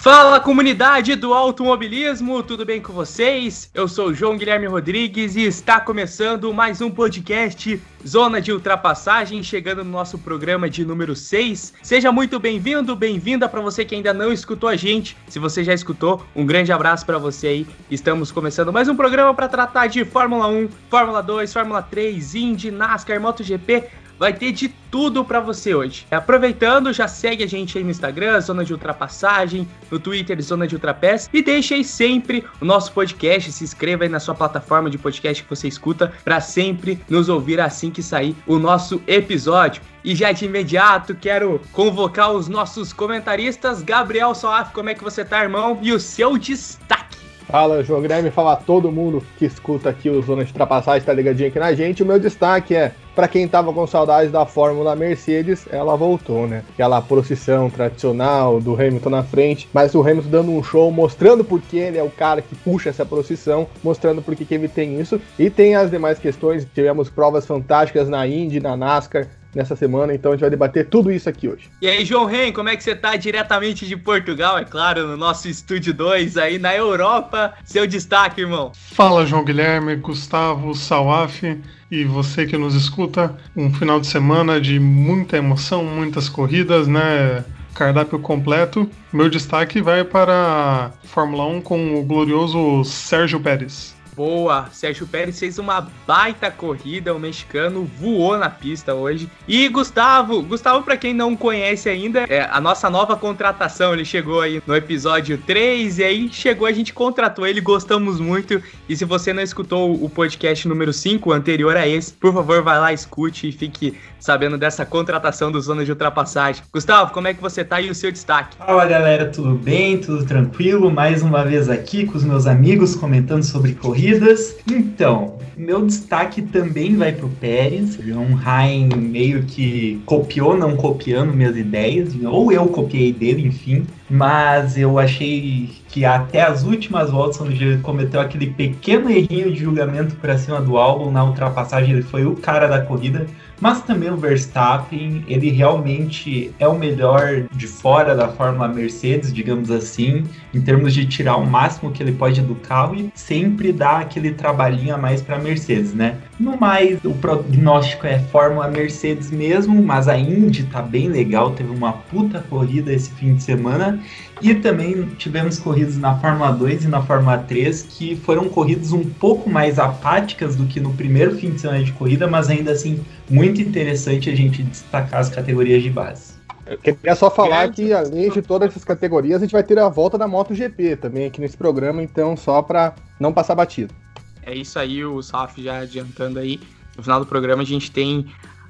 Fala comunidade do automobilismo, tudo bem com vocês? Eu sou João Guilherme Rodrigues e está começando mais um podcast Zona de Ultrapassagem, chegando no nosso programa de número 6. Seja muito bem-vindo, bem-vinda para você que ainda não escutou a gente. Se você já escutou, um grande abraço para você aí. Estamos começando mais um programa para tratar de Fórmula 1, Fórmula 2, Fórmula 3, Indy, NASCAR, MotoGP, vai ter de tudo para você hoje. Aproveitando, já segue a gente aí no Instagram, Zona de Ultrapassagem, no Twitter, Zona de Ultrapass, e deixe aí sempre o nosso podcast, se inscreva aí na sua plataforma de podcast que você escuta, para sempre nos ouvir assim que sair o nosso episódio. E já de imediato quero convocar os nossos comentaristas. Gabriel Soaf, como é que você tá, irmão? E o seu destaque. Fala, João Guilherme, fala todo mundo que escuta aqui o Zona de Ultrapassagem, tá ligadinho aqui na gente. O meu destaque é, para quem tava com saudades da Fórmula Mercedes, ela voltou, né? Aquela procissão tradicional do Hamilton na frente, mas o Hamilton dando um show, mostrando porque ele é o cara que puxa essa procissão, mostrando porque que ele tem isso. E tem as demais questões, tivemos provas fantásticas na Indy, na NASCAR, nessa semana, então a gente vai debater tudo isso aqui hoje. E aí, João Ren, como é que você tá diretamente de Portugal, é claro, no nosso estúdio 2 aí na Europa? Seu destaque, irmão. Fala, João Guilherme, Gustavo, Salaf e você que nos escuta. Um final de semana de muita emoção, muitas corridas, né? Cardápio completo. Meu destaque vai para a Fórmula 1 com o glorioso Sérgio Pérez. Boa, Sérgio Pérez fez uma baita corrida, o mexicano voou na pista hoje. E Gustavo, Gustavo para quem não conhece ainda, é a nossa nova contratação, ele chegou aí no episódio 3 e aí chegou, a gente contratou ele, gostamos muito. E se você não escutou o podcast número 5, anterior a esse, por favor, vai lá, escute e fique sabendo dessa contratação do Zona de Ultrapassagem. Gustavo, como é que você tá e o seu destaque? Fala galera, tudo bem? Tudo tranquilo? Mais uma vez aqui com os meus amigos comentando sobre corridas. Então, meu destaque também vai pro Pérez. João Rain meio que copiou, não copiando minhas ideias, ou eu copiei dele, enfim. Mas eu achei que até as últimas voltas, onde ele cometeu aquele pequeno errinho de julgamento para cima do álbum, na ultrapassagem ele foi o cara da corrida mas também o Verstappen, ele realmente é o melhor de fora da Fórmula Mercedes, digamos assim, em termos de tirar o máximo que ele pode do carro e sempre dá aquele trabalhinho a mais para a Mercedes, né? No mais, o prognóstico é Fórmula Mercedes mesmo, mas a Indy tá bem legal, teve uma puta corrida esse fim de semana. E também tivemos corridas na Fórmula 2 e na Fórmula 3 que foram corridas um pouco mais apáticas do que no primeiro fim de semana de corrida, mas ainda assim muito interessante a gente destacar as categorias de base. Eu queria só falar que, além de todas essas categorias, a gente vai ter a volta da MotoGP também aqui nesse programa, então só para não passar batido. É isso aí, o Saf já adiantando aí. No final do programa a gente tem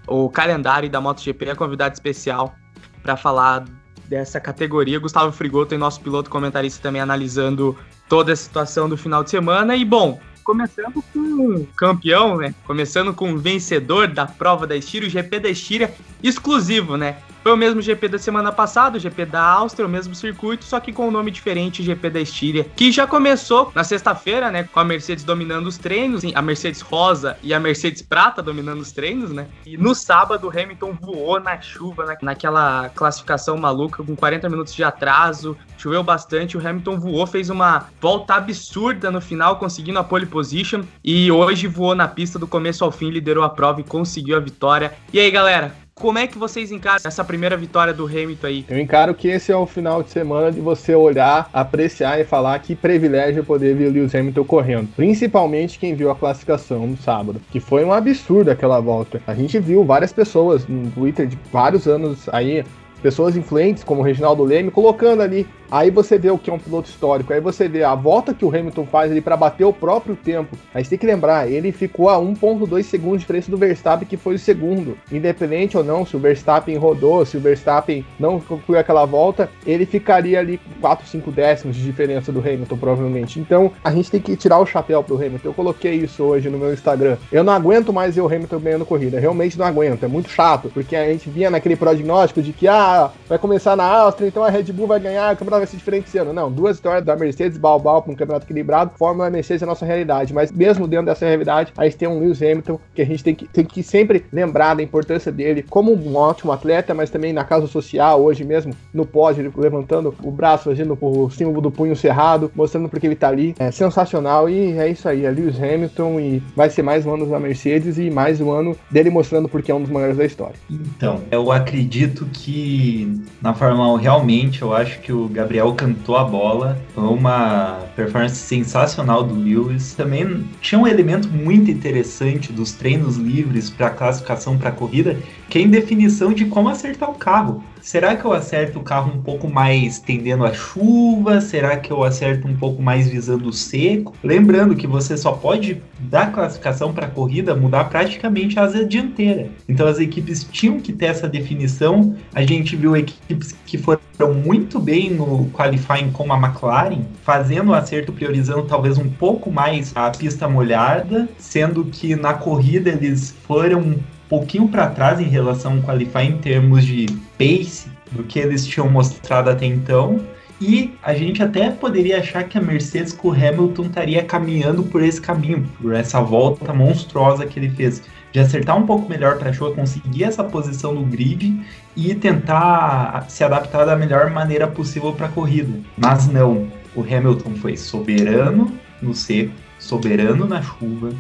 o calendário da MotoGP, a convidada especial para falar dessa categoria. Gustavo Frigoto, nosso piloto comentarista, também analisando toda a situação do final de semana. E bom, começando com campeão, né? Começando com o vencedor da prova da Estíria, o GP da Estíria, exclusivo, né? Foi o mesmo GP da semana passada, o GP da Áustria, o mesmo circuito, só que com um nome diferente, GP da Estíria, que já começou na sexta-feira, né, com a Mercedes dominando os treinos, a Mercedes rosa e a Mercedes prata dominando os treinos, né? E no sábado o Hamilton voou na chuva, na, naquela classificação maluca com 40 minutos de atraso, choveu bastante, o Hamilton voou, fez uma volta absurda no final, conseguindo a pole position e hoje voou na pista do começo ao fim, liderou a prova e conseguiu a vitória. E aí, galera, como é que vocês encaram essa primeira vitória do Hamilton aí? Eu encaro que esse é o final de semana de você olhar, apreciar e falar que privilégio poder ver o Lewis Hamilton correndo. Principalmente quem viu a classificação no sábado, que foi um absurdo aquela volta. A gente viu várias pessoas no Twitter de vários anos aí pessoas influentes como o Reginaldo Leme colocando ali Aí você vê o que é um piloto histórico, aí você vê a volta que o Hamilton faz ali para bater o próprio tempo. Mas tem que lembrar, ele ficou a 1.2 segundos de diferença do Verstappen, que foi o segundo. Independente ou não, se o Verstappen rodou, se o Verstappen não concluiu aquela volta, ele ficaria ali com 4, 5 décimos de diferença do Hamilton, provavelmente. Então, a gente tem que tirar o chapéu pro Hamilton. Eu coloquei isso hoje no meu Instagram. Eu não aguento mais ver o Hamilton ganhando corrida. Realmente não aguento. É muito chato, porque a gente vinha naquele prognóstico de que, ah, vai começar na Áustria, então a Red Bull vai ganhar, o vai esse ano. Não, duas histórias da Mercedes, balbal para um campeonato equilibrado, Fórmula Mercedes é a nossa realidade. Mas mesmo dentro dessa realidade, a gente tem um Lewis Hamilton que a gente tem que, tem que sempre lembrar da importância dele como um ótimo atleta, mas também na causa social, hoje mesmo, no pódio, ele levantando o braço, fazendo o símbolo do punho cerrado, mostrando porque ele tá ali. É sensacional e é isso aí, é Lewis Hamilton e vai ser mais um ano da Mercedes e mais um ano dele mostrando porque é um dos maiores da história. Então, eu acredito que na Fórmula 1 realmente eu acho que o Gabriel cantou a bola. Foi uma performance sensacional do Lewis. Também tinha um elemento muito interessante dos treinos livres para classificação para corrida, que é a indefinição de como acertar o carro. Será que eu acerto o carro um pouco mais tendendo a chuva? Será que eu acerto um pouco mais visando o seco? Lembrando que você só pode dar classificação para a corrida mudar praticamente a asa dianteira. Então as equipes tinham que ter essa definição. A gente viu equipes que foram muito bem no qualifying como a McLaren, fazendo o acerto priorizando talvez um pouco mais a pista molhada, sendo que na corrida eles foram pouquinho para trás em relação ao Qualify em termos de pace do que eles tinham mostrado até então. E a gente até poderia achar que a Mercedes com o Hamilton estaria caminhando por esse caminho, por essa volta monstruosa que ele fez, de acertar um pouco melhor para a chuva, conseguir essa posição no grid e tentar se adaptar da melhor maneira possível para a corrida. Mas não, o Hamilton foi soberano no seco, soberano na chuva,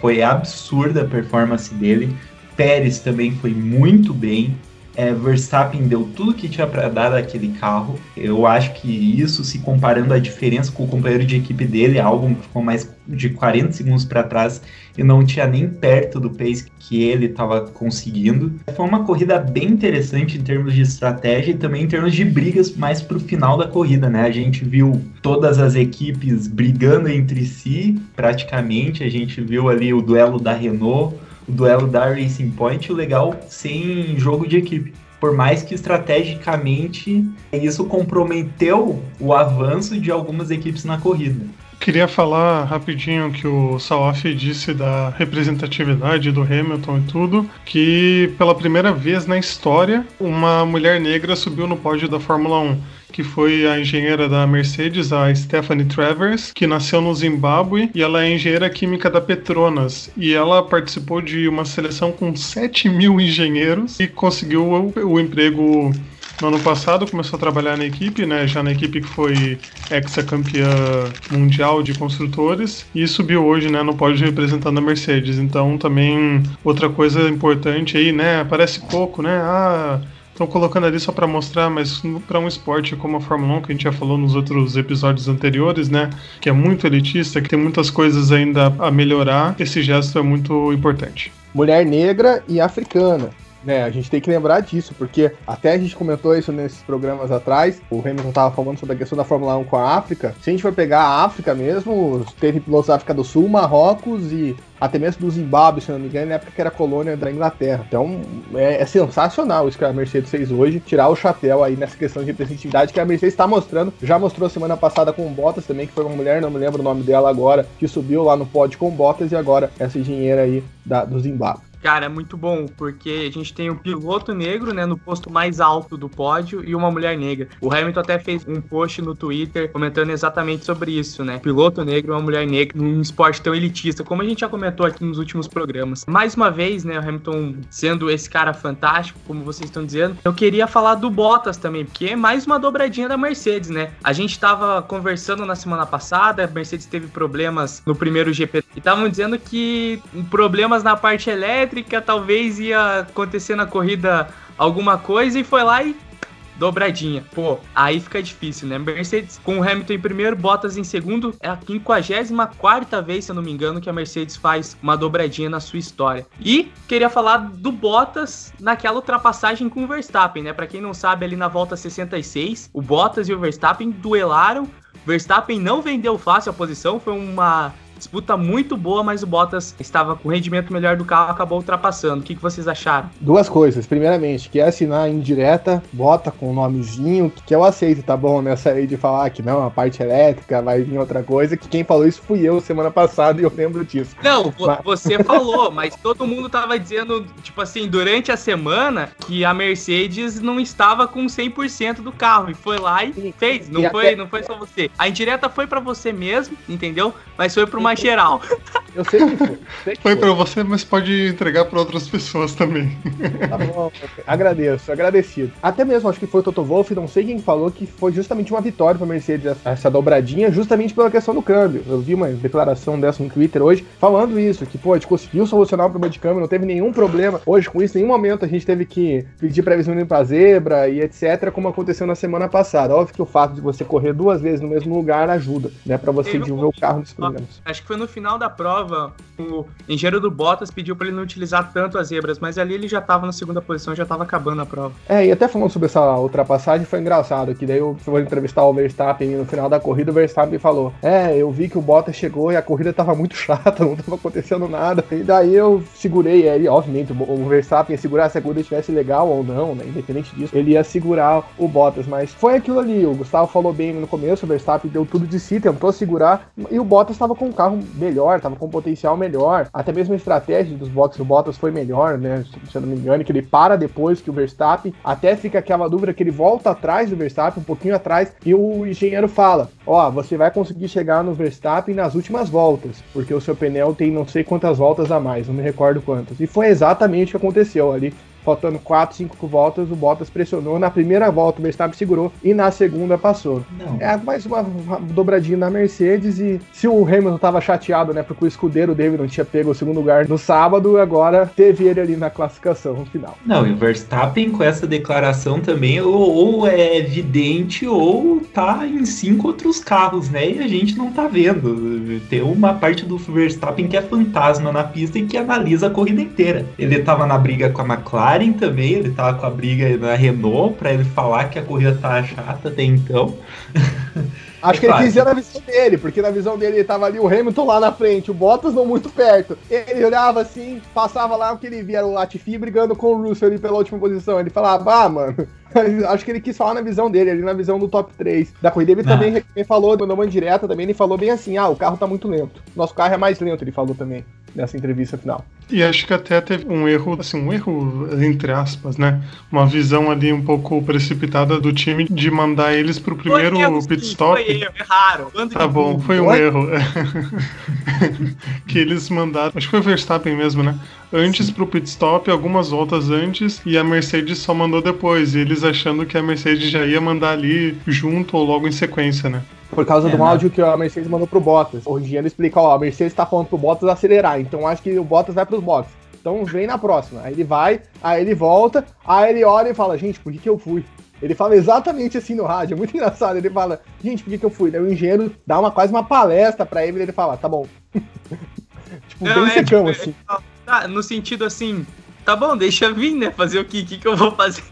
foi absurda a performance dele. Pérez também foi muito bem. É, Verstappen deu tudo que tinha para dar daquele carro. Eu acho que isso, se comparando a diferença com o companheiro de equipe dele, Albon ficou mais de 40 segundos para trás e não tinha nem perto do pace que ele estava conseguindo. Foi uma corrida bem interessante em termos de estratégia e também em termos de brigas mais para o final da corrida, né? A gente viu todas as equipes brigando entre si, praticamente. A gente viu ali o duelo da Renault o duelo da Racing Point, legal sem jogo de equipe. Por mais que estrategicamente isso comprometeu o avanço de algumas equipes na corrida. Queria falar rapidinho que o Salaf disse da representatividade do Hamilton e tudo, que pela primeira vez na história uma mulher negra subiu no pódio da Fórmula 1 que foi a engenheira da Mercedes, a Stephanie Travers, que nasceu no Zimbábue e ela é engenheira química da Petronas. E ela participou de uma seleção com 7 mil engenheiros e conseguiu o, o emprego no ano passado começou a trabalhar na equipe, né? Já na equipe que foi ex-campeã mundial de construtores e subiu hoje, né, no pódio representando a Mercedes. Então também outra coisa importante aí, né? Parece pouco, né? Ah, estão colocando ali só para mostrar, mas para um esporte como a Fórmula 1, que a gente já falou nos outros episódios anteriores, né, que é muito elitista, que tem muitas coisas ainda a melhorar, esse gesto é muito importante. Mulher negra e africana. Né, a gente tem que lembrar disso, porque até a gente comentou isso nesses programas atrás. O Hamilton estava falando sobre a questão da Fórmula 1 com a África. Se a gente for pegar a África mesmo, teve pilotos da África do Sul, Marrocos e até mesmo do Zimbábue, se não me engano, na época que era colônia da Inglaterra. Então é, é, sensacional isso que a Mercedes fez hoje, tirar o chapéu aí nessa questão de representatividade que a Mercedes está mostrando. Já mostrou semana passada com o Bottas também, que foi uma mulher, não me lembro o nome dela agora, que subiu lá no pódio com o Bottas e agora essa engenheira aí da, do Zimbábue. Cara, é muito bom, porque a gente tem um piloto negro, né, no posto mais alto do pódio e uma mulher negra. O Hamilton até fez um post no Twitter comentando exatamente sobre isso, né? Piloto negro e uma mulher negra num esporte tão elitista, como a gente já comentou aqui nos últimos programas. Mais uma vez, né, o Hamilton sendo esse cara fantástico, como vocês estão dizendo, eu queria falar do Bottas também, porque é mais uma dobradinha da Mercedes, né? A gente estava conversando na semana passada, a Mercedes teve problemas no primeiro GP e estavam dizendo que problemas na parte elétrica elétrica, talvez ia acontecer na corrida alguma coisa e foi lá e dobradinha. Pô, aí fica difícil, né? Mercedes com o Hamilton em primeiro, Bottas em segundo. É a 54 vez, se eu não me engano, que a Mercedes faz uma dobradinha na sua história. E queria falar do Bottas naquela ultrapassagem com o Verstappen, né? Para quem não sabe, ali na volta 66, o Bottas e o Verstappen duelaram. Verstappen não vendeu fácil a posição, foi uma Disputa muito boa, mas o Bottas estava com rendimento melhor do carro, acabou ultrapassando. O que, que vocês acharam? Duas coisas. Primeiramente, que é assinar indireta, bota com o nomezinho, que eu aceito, tá bom? Nessa aí de falar que não, a parte elétrica vai vir outra coisa, que quem falou isso fui eu semana passada e eu lembro disso. Não, mas... você falou, mas todo mundo tava dizendo, tipo assim, durante a semana, que a Mercedes não estava com 100% do carro. E foi lá e fez. Não, e foi, até... não foi só você. A indireta foi para você mesmo, entendeu? Mas foi pra uma mais geral. Eu sei que foi. Sei que foi, foi pra você, mas pode entregar pra outras pessoas também. Tá bom, agradeço, agradecido. Até mesmo, acho que foi o Toto Wolff, não sei quem falou, que foi justamente uma vitória pra Mercedes essa dobradinha, justamente pela questão do câmbio. Eu vi uma declaração dessa no Twitter hoje, falando isso, que, pô, a gente conseguiu solucionar o problema de câmbio, não teve nenhum problema. Hoje, com isso, em nenhum momento a gente teve que pedir previsão pra zebra e etc., como aconteceu na semana passada. Óbvio que o fato de você correr duas vezes no mesmo lugar ajuda, né, pra você desenvolver o carro nesses problemas. Acho que foi no final da prova, o engenheiro do Bottas pediu para ele não utilizar tanto as zebras, mas ali ele já estava na segunda posição, já estava acabando a prova. É, e até falando sobre essa ultrapassagem, foi engraçado, que daí eu fui entrevistar o Verstappen no final da corrida, o Verstappen falou, é, eu vi que o Bottas chegou e a corrida estava muito chata, não estava acontecendo nada, e daí eu segurei, aí, obviamente, o Verstappen ia segurar se a corrida estivesse legal ou não, né, independente disso, ele ia segurar o Bottas, mas foi aquilo ali, o Gustavo falou bem no começo, o Verstappen deu tudo de si, tentou segurar, e o Bottas estava com o carro melhor, tava com potencial melhor. Até mesmo a estratégia dos boxes do Bottas foi melhor, né? Se eu não me engano, que ele para depois que o Verstappen. Até fica aquela dúvida que ele volta atrás do Verstappen, um pouquinho atrás, e o engenheiro fala: Ó, oh, você vai conseguir chegar no Verstappen nas últimas voltas, porque o seu pneu tem não sei quantas voltas a mais, não me recordo quantas. E foi exatamente o que aconteceu ali faltando 4, 5 voltas, o Bottas pressionou. Na primeira volta, o Verstappen segurou e na segunda passou. Não. É mais uma, uma dobradinha na Mercedes. E se o Hamilton tava chateado, né, porque o escudeiro dele não tinha pego o segundo lugar no sábado, agora teve ele ali na classificação no final. Não, e o Verstappen com essa declaração também, ou, ou é evidente, ou tá em cinco outros carros, né? E a gente não tá vendo. Tem uma parte do Verstappen que é fantasma na pista e que analisa a corrida inteira. Ele tava na briga com a McLaren Também, ele tava com a briga na Renault para ele falar que a corrida tá chata até então. Acho é que ele quis na visão dele, porque na visão dele ele tava ali o Hamilton lá na frente, o Bottas não muito perto. Ele olhava assim, passava lá o que ele via o Latifi brigando com o Russell ali pela última posição. Ele falava, ah, mano, Acho que ele quis falar na visão dele, ali na visão do top 3 da corrida. Ele ah. também, também falou, mandou uma indireta também, ele falou bem assim: ah, o carro tá muito lento. Nosso carro é mais lento, ele falou também nessa entrevista final. E acho que até teve um erro, assim, um erro entre aspas, né? Uma visão ali um pouco precipitada do time de mandar eles pro primeiro foi pit stop. Foi erro, erraram. Tá bom, foi um erro. que eles mandaram, acho que foi o Verstappen mesmo, né? Antes pro pit stop, algumas voltas antes, e a Mercedes só mandou depois. E eles achando que a Mercedes já ia mandar ali junto ou logo em sequência, né? Por causa é, do áudio que a Mercedes mandou pro Bottas. O engenheiro explica, ó, a Mercedes tá falando pro Bottas acelerar, então acho que o Bottas vai pros boxes. Então vem na próxima. Aí ele vai, aí ele volta, aí ele olha e fala, gente, por que, que eu fui? Ele fala exatamente assim no rádio, é muito engraçado. Ele fala, gente, por que, que eu fui? Daí o engenheiro dá uma quase uma palestra pra ele e ele fala, tá bom. tipo, Não, bem é, secão, tipo, assim. Tá, no sentido assim, tá bom, deixa vir, né? Fazer o que, que, que eu vou fazer?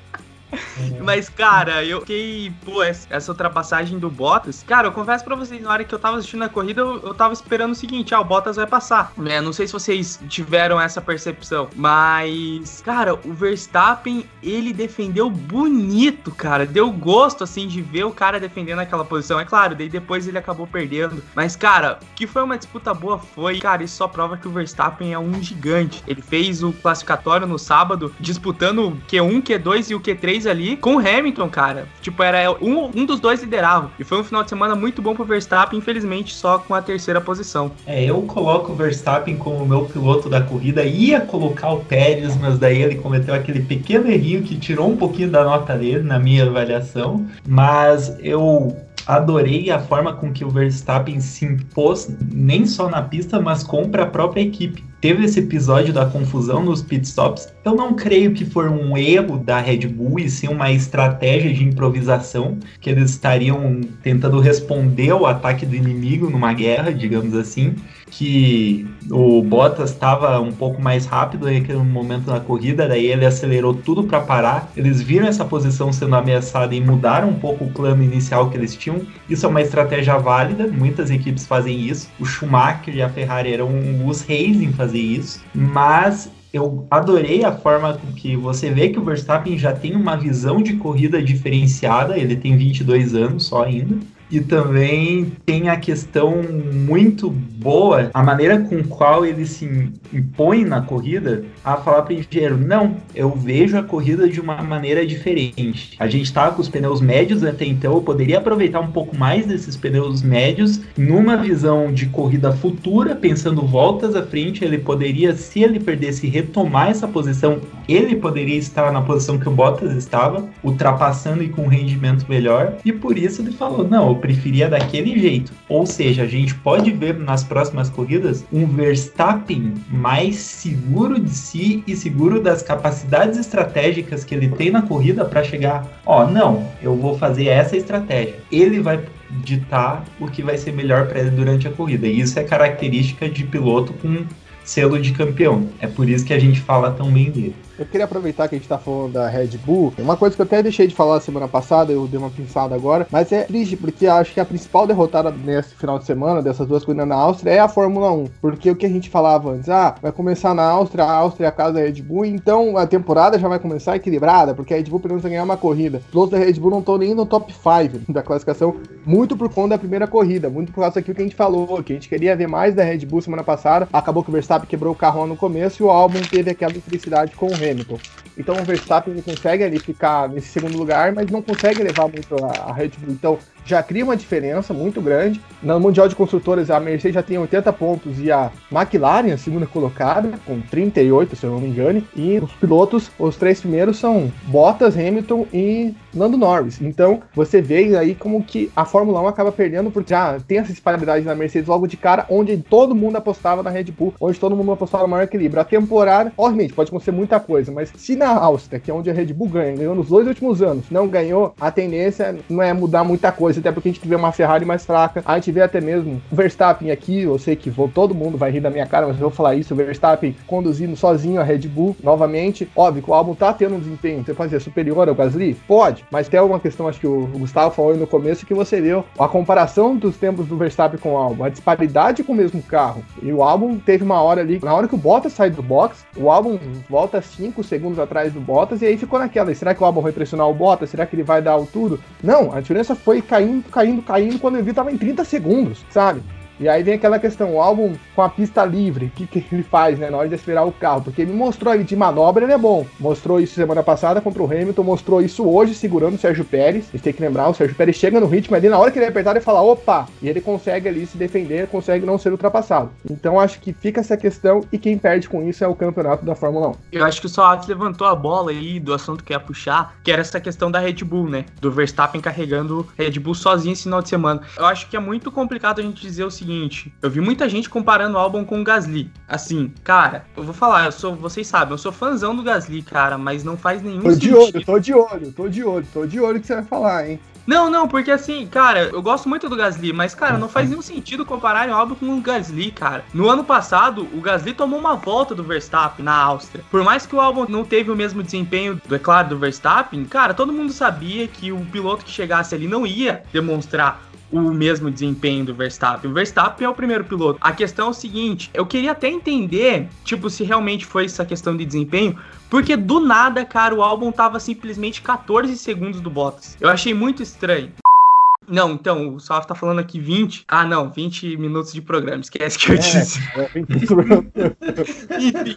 Uhum. Mas, cara, eu fiquei, pô, essa ultrapassagem do Bottas. Cara, eu confesso pra vocês, na hora que eu tava assistindo a corrida, eu, eu tava esperando o seguinte: ah, o Bottas vai passar. É, não sei se vocês tiveram essa percepção, mas, cara, o Verstappen, ele defendeu bonito, cara. Deu gosto, assim, de ver o cara defendendo aquela posição. É claro, daí depois ele acabou perdendo. Mas, cara, que foi uma disputa boa foi, cara, isso só prova que o Verstappen é um gigante. Ele fez o classificatório no sábado, disputando o Q1, Q2 e o Q3 ali com o Hamilton, cara. Tipo, era um, um dos dois liderava. E foi um final de semana muito bom pro Verstappen, infelizmente só com a terceira posição. É, eu coloco o Verstappen como meu piloto da corrida. Ia colocar o Pérez, mas daí ele cometeu aquele pequeno errinho que tirou um pouquinho da nota dele, na minha avaliação. Mas eu adorei a forma com que o Verstappen se impôs, nem só na pista, mas contra a própria equipe teve esse episódio da confusão nos pitstops. Eu não creio que foi um erro da Red Bull e sim uma estratégia de improvisação que eles estariam tentando responder ao ataque do inimigo numa guerra, digamos assim que o Bottas estava um pouco mais rápido naquele momento na corrida, daí ele acelerou tudo para parar. Eles viram essa posição sendo ameaçada e mudaram um pouco o plano inicial que eles tinham. Isso é uma estratégia válida, muitas equipes fazem isso. O Schumacher e a Ferrari eram os reis em fazer isso, mas eu adorei a forma que você vê que o Verstappen já tem uma visão de corrida diferenciada, ele tem 22 anos só ainda. E também tem a questão muito boa, a maneira com qual ele se impõe na corrida, a falar para o engenheiro: não, eu vejo a corrida de uma maneira diferente. A gente estava com os pneus médios até então, eu poderia aproveitar um pouco mais desses pneus médios numa visão de corrida futura, pensando voltas à frente. Ele poderia, se ele perdesse, retomar essa posição, ele poderia estar na posição que o Bottas estava, ultrapassando e com um rendimento melhor. E por isso ele falou: não, preferia daquele jeito. Ou seja, a gente pode ver nas próximas corridas um Verstappen mais seguro de si e seguro das capacidades estratégicas que ele tem na corrida para chegar. Ó, oh, não, eu vou fazer essa estratégia. Ele vai ditar o que vai ser melhor para ele durante a corrida. E isso é característica de piloto com selo de campeão. É por isso que a gente fala tão bem dele. Eu queria aproveitar que a gente tá falando da Red Bull. Uma coisa que eu até deixei de falar semana passada, eu dei uma pinçada agora, mas é triste porque acho que a principal derrotada nesse final de semana, dessas duas corridas na Áustria, é a Fórmula 1. Porque o que a gente falava antes, ah, vai começar na Áustria, a Áustria é a casa da Red Bull, então a temporada já vai começar equilibrada, porque a Red Bull precisa ganhar uma corrida. Os pilotos da Red Bull não estão nem no top 5 da classificação, muito por conta da primeira corrida, muito por causa daquilo que a gente falou, que a gente queria ver mais da Red Bull semana passada. Acabou que o Verstappen quebrou o carro no começo e o álbum teve aquela infelicidade com o Hamilton. Então o Verstappen ele consegue ali ficar nesse segundo lugar, mas não consegue levar muito a, a Red Bull. Então já cria uma diferença muito grande. No Mundial de Construtores, a Mercedes já tem 80 pontos e a McLaren, a segunda colocada, com 38, se eu não me engano. E os pilotos, os três primeiros são Bottas, Hamilton e Lando Norris. Então, você vê aí como que a Fórmula 1 acaba perdendo, porque já tem essa disparidade na Mercedes logo de cara, onde todo mundo apostava na Red Bull, onde todo mundo apostava no maior equilíbrio. A temporada, obviamente, pode acontecer muita coisa, mas se na Áustria, que é onde a Red Bull ganha, ganhou nos dois últimos anos, não ganhou, a tendência não é mudar muita coisa até porque a gente vê uma Ferrari mais fraca, a gente vê até mesmo o Verstappen aqui, eu sei que vou, todo mundo vai rir da minha cara, mas eu vou falar isso, o Verstappen conduzindo sozinho a Red Bull, novamente, óbvio que o álbum tá tendo um desempenho, você pode dizer, superior ao Gasly? Pode, mas tem uma questão, acho que o Gustavo falou no começo, que você viu a comparação dos tempos do Verstappen com o álbum, a disparidade com o mesmo carro, e o álbum teve uma hora ali, na hora que o Bottas sai do box, o álbum volta 5 segundos atrás do Bottas, e aí ficou naquela, será que o álbum vai pressionar o Bottas? Será que ele vai dar tudo? Não, a diferença foi caindo caindo, caindo, caindo, quando eu vi tava em 30 segundos, sabe? E aí vem aquela questão, o álbum com a pista livre, o que, que ele faz, né, na hora de acelerar o carro? Porque ele mostrou ele de manobra, ele é bom. Mostrou isso semana passada contra o Hamilton, mostrou isso hoje segurando o Sérgio Pérez. A tem que lembrar, o Sérgio Pérez chega no ritmo ali, na hora que ele apertar, ele fala, opa! E ele consegue ali se defender, consegue não ser ultrapassado. Então acho que fica essa questão e quem perde com isso é o campeonato da Fórmula 1. Eu acho que o Soares levantou a bola aí do assunto que ia puxar, que era essa questão da Red Bull, né? Do Verstappen carregando Red Bull sozinho esse final de semana. Eu acho que é muito complicado a gente dizer o seguinte, eu vi muita gente comparando o álbum com o Gasly. Assim, cara, eu vou falar, eu sou, vocês sabem, eu sou fãzão do Gasly, cara, mas não faz nenhum tô sentido. de olho, tô de olho, tô de olho, tô de olho que você vai falar, hein? Não, não, porque assim, cara, eu gosto muito do Gasly, mas, cara, não faz nenhum sentido comparar o álbum com o Gasly, cara. No ano passado, o Gasly tomou uma volta do Verstappen na Áustria. Por mais que o álbum não teve o mesmo desempenho, é claro, do Verstappen, cara, todo mundo sabia que o piloto que chegasse ali não ia demonstrar o mesmo desempenho do Verstappen. O Verstappen é o primeiro piloto. A questão é o seguinte: eu queria até entender, tipo, se realmente foi essa questão de desempenho, porque do nada, cara, o álbum tava simplesmente 14 segundos do Bottas. Eu achei muito estranho. Não, então, o Salve tá falando aqui 20. Ah, não, 20 minutos de programa. Esquece que eu É, disse. é, 20 Enfim.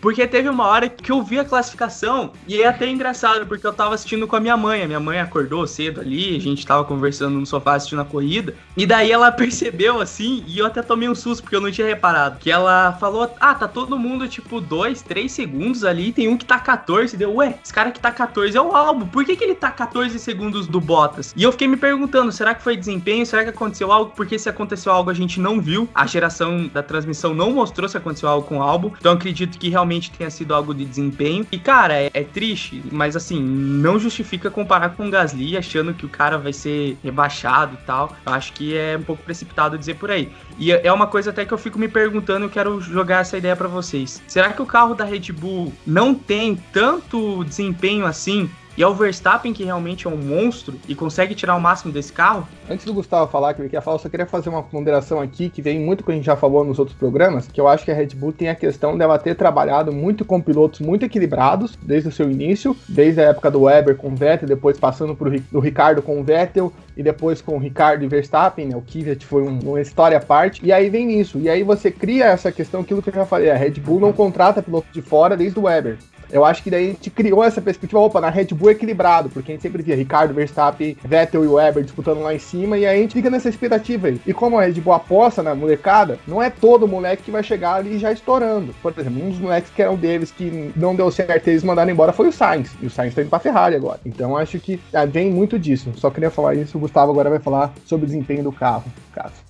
Porque teve uma hora que eu vi a classificação e é até engraçado, porque eu tava assistindo com a minha mãe. A minha mãe acordou cedo ali, a gente tava conversando no sofá assistindo a corrida. E daí ela percebeu assim, e eu até tomei um susto, porque eu não tinha reparado. Que ela falou: Ah, tá todo mundo tipo 2, 3 segundos ali, tem um que tá 14. Deu, ué, esse cara que tá 14 é o álbum. Por que, que ele tá 14 segundos do Bottas? E eu fiquei me perguntando: será que foi desempenho? Será que aconteceu algo? Porque se aconteceu algo, a gente não viu. A geração da transmissão não mostrou se aconteceu algo com o álbum. Então eu acredito que realmente tenha sido algo de desempenho. E, cara, é, é, triste, mas assim, não justifica comparar com o Gasly achando que o cara vai ser rebaixado e tal. Eu acho que é um pouco precipitado dizer por aí. E é, é uma coisa até que eu fico me perguntando, eu quero jogar essa ideia para vocês. Será que o carro da Red Bull não tem tanto desempenho assim e é o Verstappen que realmente é um monstro e consegue tirar o máximo desse carro? Antes do Gustavo falar que ele quer falar, eu só queria fazer uma ponderação aqui que vem muito com a gente já falou nos outros programas, que eu acho que a Red Bull tem a questão dela ter trabalhado muito com pilotos muito equilibrados desde o seu início, desde a época do Weber com o Vettel, depois passando pro do Ricardo com o Vettel e depois com o Ricardo e Verstappen, né? O Kvyat foi um, uma história à parte. E aí vem isso. E aí você cria essa questão, aquilo que eu já falei, a Red Bull não contrata piloto de fora desde o Weber. Eu acho que daí a gente criou essa perspectiva, opa, na Red Bull é equilibrado, porque a gente sempre via Ricardo, Verstappen, Vettel e Weber disputando lá em cima, e aí a gente fica nessa expectativa aí. E como a Red Bull aposta na molecada, não é todo moleque que vai chegar ali já estourando. Por exemplo, um dos moleques que eram deles que não deu certo eles mandaram embora foi o Sainz, e o Sainz tá indo pra Ferrari agora. Então acho que ah, vem muito disso. Só queria falar isso, o Gustavo agora vai falar sobre o desempenho do carro, caso.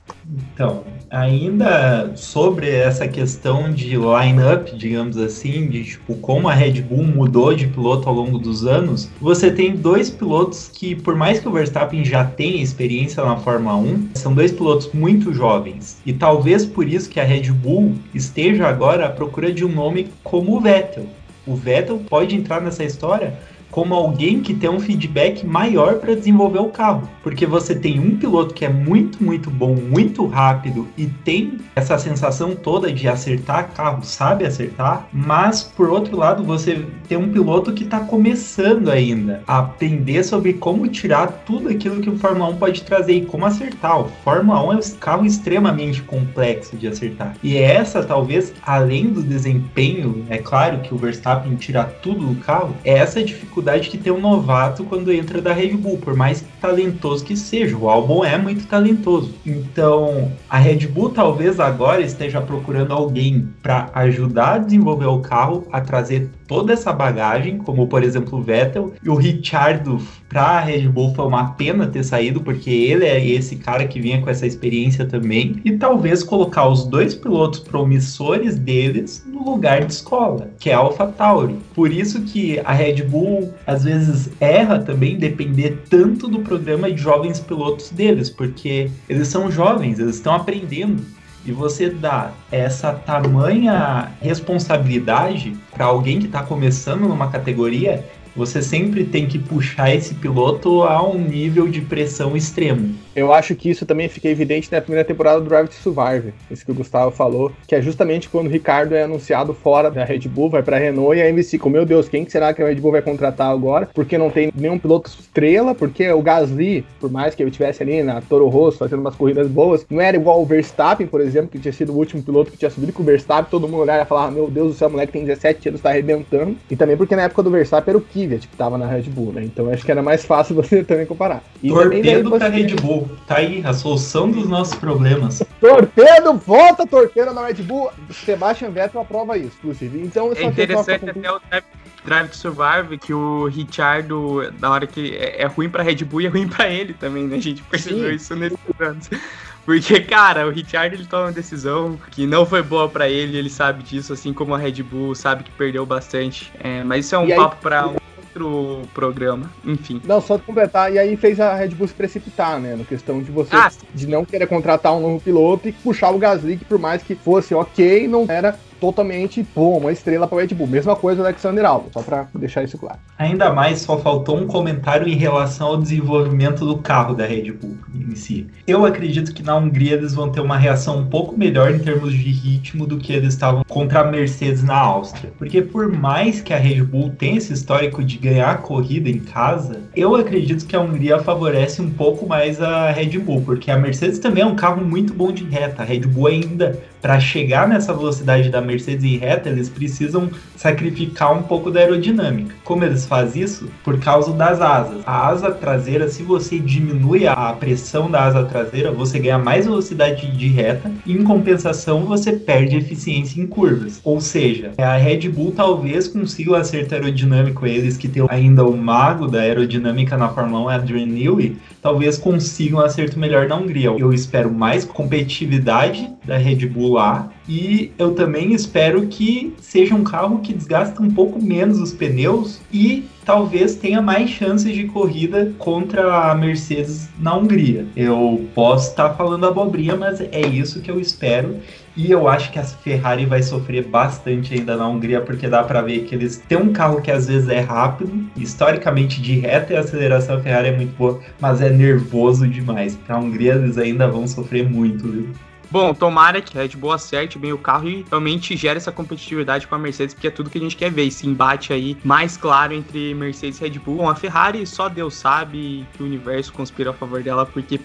Então, ainda sobre essa questão de line-up, digamos assim, de tipo como a Red Bull mudou de piloto ao longo dos anos, você tem dois pilotos que, por mais que o Verstappen já tenha experiência na Fórmula 1, são dois pilotos muito jovens. E talvez por isso que a Red Bull esteja agora à procura de um nome como o Vettel. O Vettel pode entrar nessa história como alguém que tem um feedback maior para desenvolver o carro, porque você tem um piloto que é muito, muito bom, muito rápido e tem essa sensação toda de acertar carro, sabe acertar, mas por outro lado você tem um piloto que está começando ainda a aprender sobre como tirar tudo aquilo que o Fórmula 1 pode trazer e como acertar. O Fórmula 1 é um carro extremamente complexo de acertar. E essa talvez, além do desempenho, é claro que o Verstappen tira tudo do carro, é essa dificuldade dificuldade que tem um novato quando entra da Red Bull, por mais talentoso que seja. O álbum é muito talentoso. Então, a Red Bull talvez agora esteja procurando alguém para ajudar a desenvolver o carro, a trazer toda essa bagagem, como por exemplo o Vettel, e o Richardo para Red Bull foi uma pena ter saído, porque ele é esse cara que vinha com essa experiência também, e talvez colocar os dois pilotos promissores deles no lugar de escola, que é a AlphaTauri. Por isso que a Red Bull às vezes erra também depender tanto do programa de jovens pilotos deles, porque eles são jovens, eles estão aprendendo e você dá essa tamanha responsabilidade para alguém que está começando numa categoria, você sempre tem que puxar esse piloto a um nível de pressão extremo. Eu acho que isso também fica evidente na primeira temporada do Drive to Survive, isso que o Gustavo falou, que é justamente quando o Ricardo é anunciado fora da Red Bull, vai para a Renault e a MC com, meu Deus, quem será que a Red Bull vai contratar agora? Porque não tem nenhum piloto estrela, porque o Gasly, por mais que ele estivesse ali na Toro Rosso fazendo umas corridas boas, não era igual o Verstappen, por exemplo, que tinha sido o último piloto que tinha subido com o Verstappen, todo mundo olhava e falava, meu Deus do céu, moleque tem 17 anos, tá arrebentando. E também porque na época do Verstappen era o Kvyat que tava na Red Bull, né? Então acho que era mais fácil você também comparar. E Torpedo pra Red Bull, tá aí a solução dos nossos problemas. Torpedo, volta torpedo na Red Bull. Sebastian Vettel aprova isso, inclusive. Então, é interessante até o Drive to Survive, que o Richardo, da hora que é, é ruim pra Red Bull e é ruim pra ele também, né? A gente percebeu Sim. isso nesses anos. Porque, cara, o Richard ele toma uma decisão que não foi boa para ele, ele sabe disso, assim como a Red Bull sabe que perdeu bastante. É, mas isso é um e papo aí... para um outro programa, enfim. Não, só completar, e aí fez a Red Bull se precipitar, né? Na questão de você ah, de não querer contratar um novo piloto e puxar o Gasly, que por mais que fosse ok, não era totalmente, pô, uma estrela para o Red Bull. Mesma coisa do Alexander Albon, só para deixar isso claro. Ainda mais, só faltou um comentário em relação ao desenvolvimento do carro da Red Bull em si. Eu acredito que na Hungria eles vão ter uma reação um pouco melhor em termos de ritmo do que eles estavam contra a Mercedes na Áustria. Porque por mais que a Red Bull tenha esse histórico de ganhar a corrida em casa, eu acredito que a Hungria favorece um pouco mais a Red Bull, porque a Mercedes também é um carro muito bom de reta. A Red Bull ainda para chegar nessa velocidade da Mercedes em reta, eles precisam sacrificar um pouco da aerodinâmica. Como eles fazem isso? Por causa das asas. A asa traseira, se você diminui a pressão da asa traseira, você ganha mais velocidade de reta e em compensação você perde eficiência em curvas. Ou seja, a Red Bull talvez consiga um acerto aerodinâmico, eles que têm ainda o mago da aerodinâmica na Fórmula 1, Adrian Newey, talvez consigam um acerto melhor na Hungria. Eu espero mais competitividade da Red Bull lá e eu também espero que seja um carro que desgasta um pouco menos os pneus e talvez tenha mais chances de corrida contra a Mercedes na Hungria. Eu posso estar falando abobrinha, mas é isso que eu espero. E eu acho que a Ferrari vai sofrer bastante ainda na Hungria, porque dá para ver que eles têm um carro que às vezes é rápido, historicamente de reta e aceleração a Ferrari é muito boa, mas é nervoso demais. Pra Hungria eles ainda vão sofrer muito, viu? Bom, tomara que a Red Bull acerte bem o carro e realmente gere essa competitividade com a Mercedes, porque é tudo que a gente quer ver, esse embate aí mais claro entre Mercedes e Red Bull. Bom, a Ferrari só Deus sabe que o universo conspira a favor dela, porque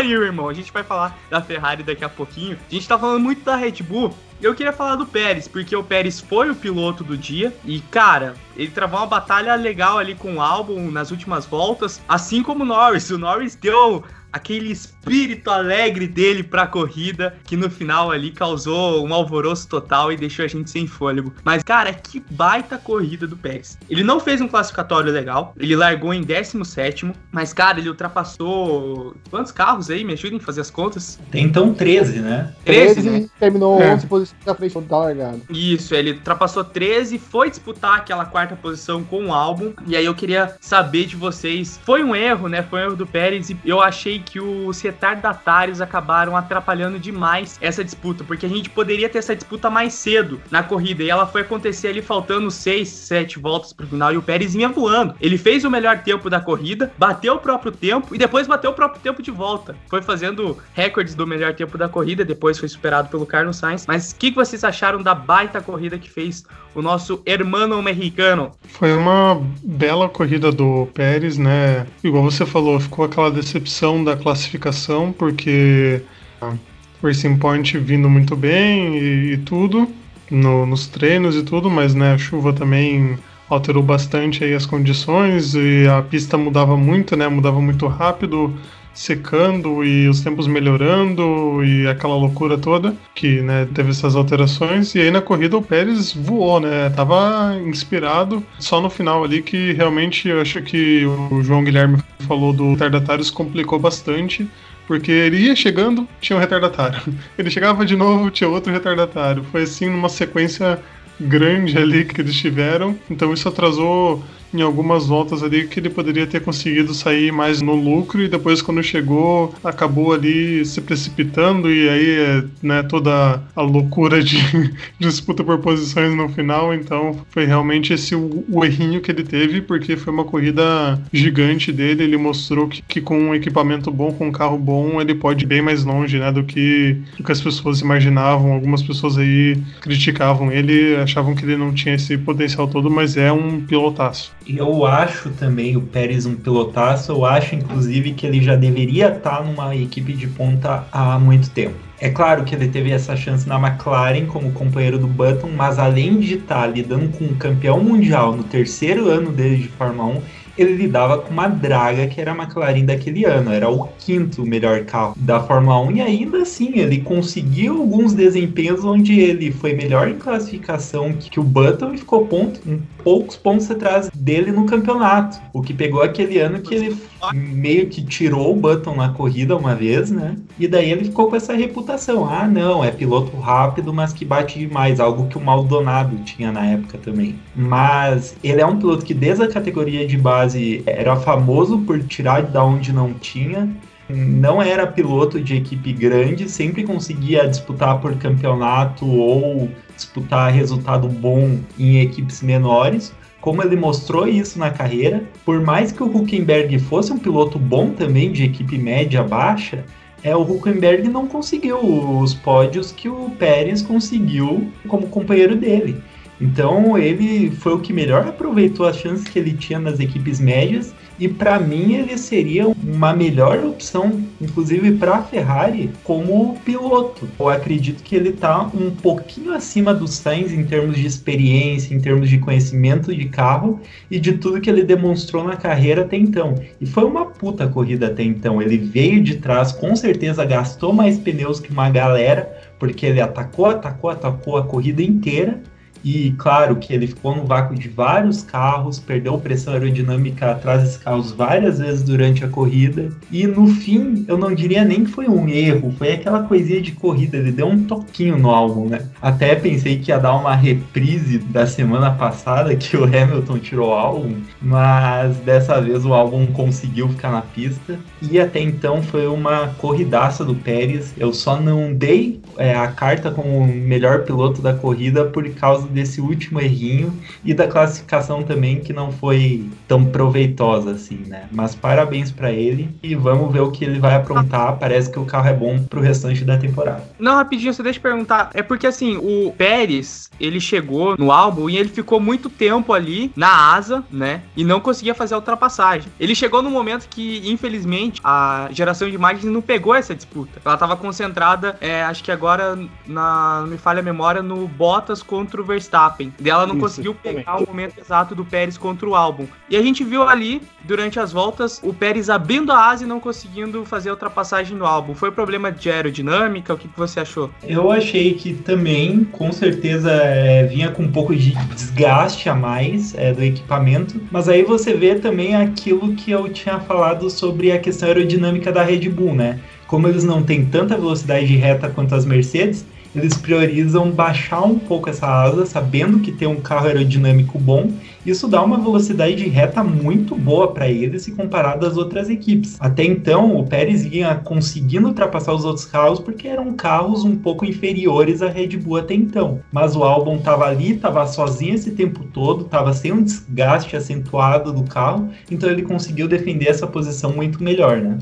pariu, irmão. A gente vai falar da Ferrari daqui a pouquinho. A gente tá falando muito da Red Bull. Eu queria falar do Pérez, porque o Pérez foi o piloto do dia e, cara, ele travou uma batalha legal ali com o álbum nas últimas voltas, assim como o Norris. O Norris deu aquele espírito alegre dele pra corrida, que no final ali causou um alvoroço total e deixou a gente sem fôlego. Mas, cara, que baita corrida do Pérez. Ele não fez um classificatório legal, ele largou em 17, mas, cara, ele ultrapassou. Quantos carros aí? Me ajudem a fazer as contas. Tem então 13, né? 13, 13 né? terminou É. 11 posições à frente da largada. Isso, ele ultrapassou 13, foi disputar aquela quarta posição com o álbum. E aí eu queria saber de vocês. Foi um erro, né? Foi um erro do Pérez e eu achei que os retardatários acabaram atrapalhando demais essa disputa, porque a gente poderia ter essa disputa mais cedo na corrida e ela foi acontecer ali faltando 6, 7 voltas pro final e o Pérez vinha voando. Ele fez o melhor tempo da corrida, bateu o próprio tempo e depois bateu o próprio tempo de volta. Foi fazendo recordes do melhor tempo da corrida, depois foi superado pelo Carlos Sainz. Mas o que, que vocês acharam da baita corrida que fez o nosso hermano mexicano? Foi uma bela corrida do Pérez, né? Igual você falou, ficou aquela decepção da classificação, porque a Racing Point vindo muito bem e, e tudo, no- nos treinos e tudo, mas né, a chuva também alterou bastante aí as condições e a pista mudava muito, né? Mudava muito rápido, secando e os tempos melhorando e aquela loucura toda que né, teve essas alterações. E aí na corrida o Pérez voou, né? Tava inspirado. Só no final ali que realmente eu acho que o João Guilherme falou do retardatários complicou bastante. Porque ele ia chegando, tinha um retardatário. Ele chegava de novo, tinha outro retardatário. Foi assim numa sequência grande ali que eles tiveram. Então isso atrasou em algumas voltas ali que ele poderia ter conseguido sair mais no lucro e depois quando chegou acabou ali se precipitando e aí né, toda a loucura de disputa por posições no final. Então foi realmente esse o, o errinho que ele teve porque foi uma corrida gigante dele. Ele mostrou que, que com um equipamento bom com um carro bom ele pode ir bem mais longe né, do que, do que as pessoas imaginavam. Algumas pessoas aí criticavam ele achavam que ele não tinha esse potencial todo mas é um pilotaço Eu acho também o Pérez um pilotaço. Eu acho, inclusive, que ele já deveria estar numa equipe de ponta há muito tempo. É claro que ele teve essa chance na McLaren como companheiro do Button, mas além de estar lidando com um campeão mundial no terceiro ano dele de Fórmula 1, ele lidava com uma draga que era a McLaren daquele ano, era o quinto melhor carro da Fórmula 1 e ainda assim ele conseguiu alguns desempenhos onde ele foi melhor em classificação que o Button e ficou ponto, um poucos pontos atrás dele no campeonato, o que pegou aquele ano que ele meio que tirou o Button na corrida uma vez, né? E daí ele ficou com essa reputação, ah não, é piloto rápido, mas que bate demais, algo que o Maldonado tinha na época também. Mas ele é um piloto que desde a categoria de base era famoso por tirar da onde não tinha, não era piloto de equipe grande, sempre conseguia disputar por campeonato ou disputar resultado bom em equipes menores. Como ele mostrou isso na carreira, por mais que o Huckenberg fosse um piloto bom também de equipe média baixa, é o Huckenberg não conseguiu os pódios que o Pérez conseguiu como companheiro dele. Então ele foi o que melhor aproveitou as chances que ele tinha nas equipes médias E para mim ele seria uma melhor opção, inclusive para a Ferrari, como piloto. Eu acredito que ele tá um pouquinho acima do Sainz em termos de experiência, em termos de conhecimento de carro e de tudo que ele demonstrou na carreira até então. E foi uma puta corrida até então. Ele veio de trás, com certeza gastou mais pneus que uma galera, porque ele atacou, atacou, atacou a corrida inteira e claro que ele ficou no vácuo de vários carros, perdeu pressão aerodinâmica atrás desses carros várias vezes durante a corrida. E no fim, eu não diria nem que foi um erro, foi aquela coisinha de corrida, ele deu um toquinho no álbum, né? Até pensei que ia dar uma reprise da semana passada que o Hamilton tirou o álbum, mas dessa vez o álbum conseguiu ficar na pista. E até então foi uma corridaça do Pérez. Eu só não dei é, a carta como melhor piloto da corrida por causa desse último errinho e da classificação também que não foi tão proveitosa assim, né? Mas parabéns para ele e vamos ver o que ele vai aprontar. Parece que o carro é bom pro restante da temporada. Não, rapidinho, você deixa eu perguntar. É porque assim, o Pérez, ele chegou no álbum e ele ficou muito tempo ali na asa, né? E não conseguia fazer a ultrapassagem. Ele chegou no momento que, infelizmente, a geração de imagens não pegou essa disputa. Ela tava concentrada, é, acho que agora, na, não me falha a memória, no Bottas contra o Verstappen Verstappen. Dela não Isso, conseguiu pegar também. o momento exato do Pérez contra o álbum. E a gente viu ali, durante as voltas, o Pérez abrindo a asa e não conseguindo fazer a ultrapassagem no álbum. Foi problema de aerodinâmica? O que, que você achou? Eu achei que também, com certeza, é, vinha com um pouco de desgaste a mais é, do equipamento. Mas aí você vê também aquilo que eu tinha falado sobre a questão aerodinâmica da Red Bull, né? Como eles não têm tanta velocidade de reta quanto as Mercedes, eles priorizam baixar um pouco essa asa, sabendo que tem um carro aerodinâmico bom. Isso dá uma velocidade de reta muito boa para eles se comparado às outras equipes. Até então, o Pérez ia conseguindo ultrapassar os outros carros porque eram carros um pouco inferiores à Red Bull até então. Mas o Albon estava ali, estava sozinho esse tempo todo, estava sem um desgaste acentuado do carro, então ele conseguiu defender essa posição muito melhor, né?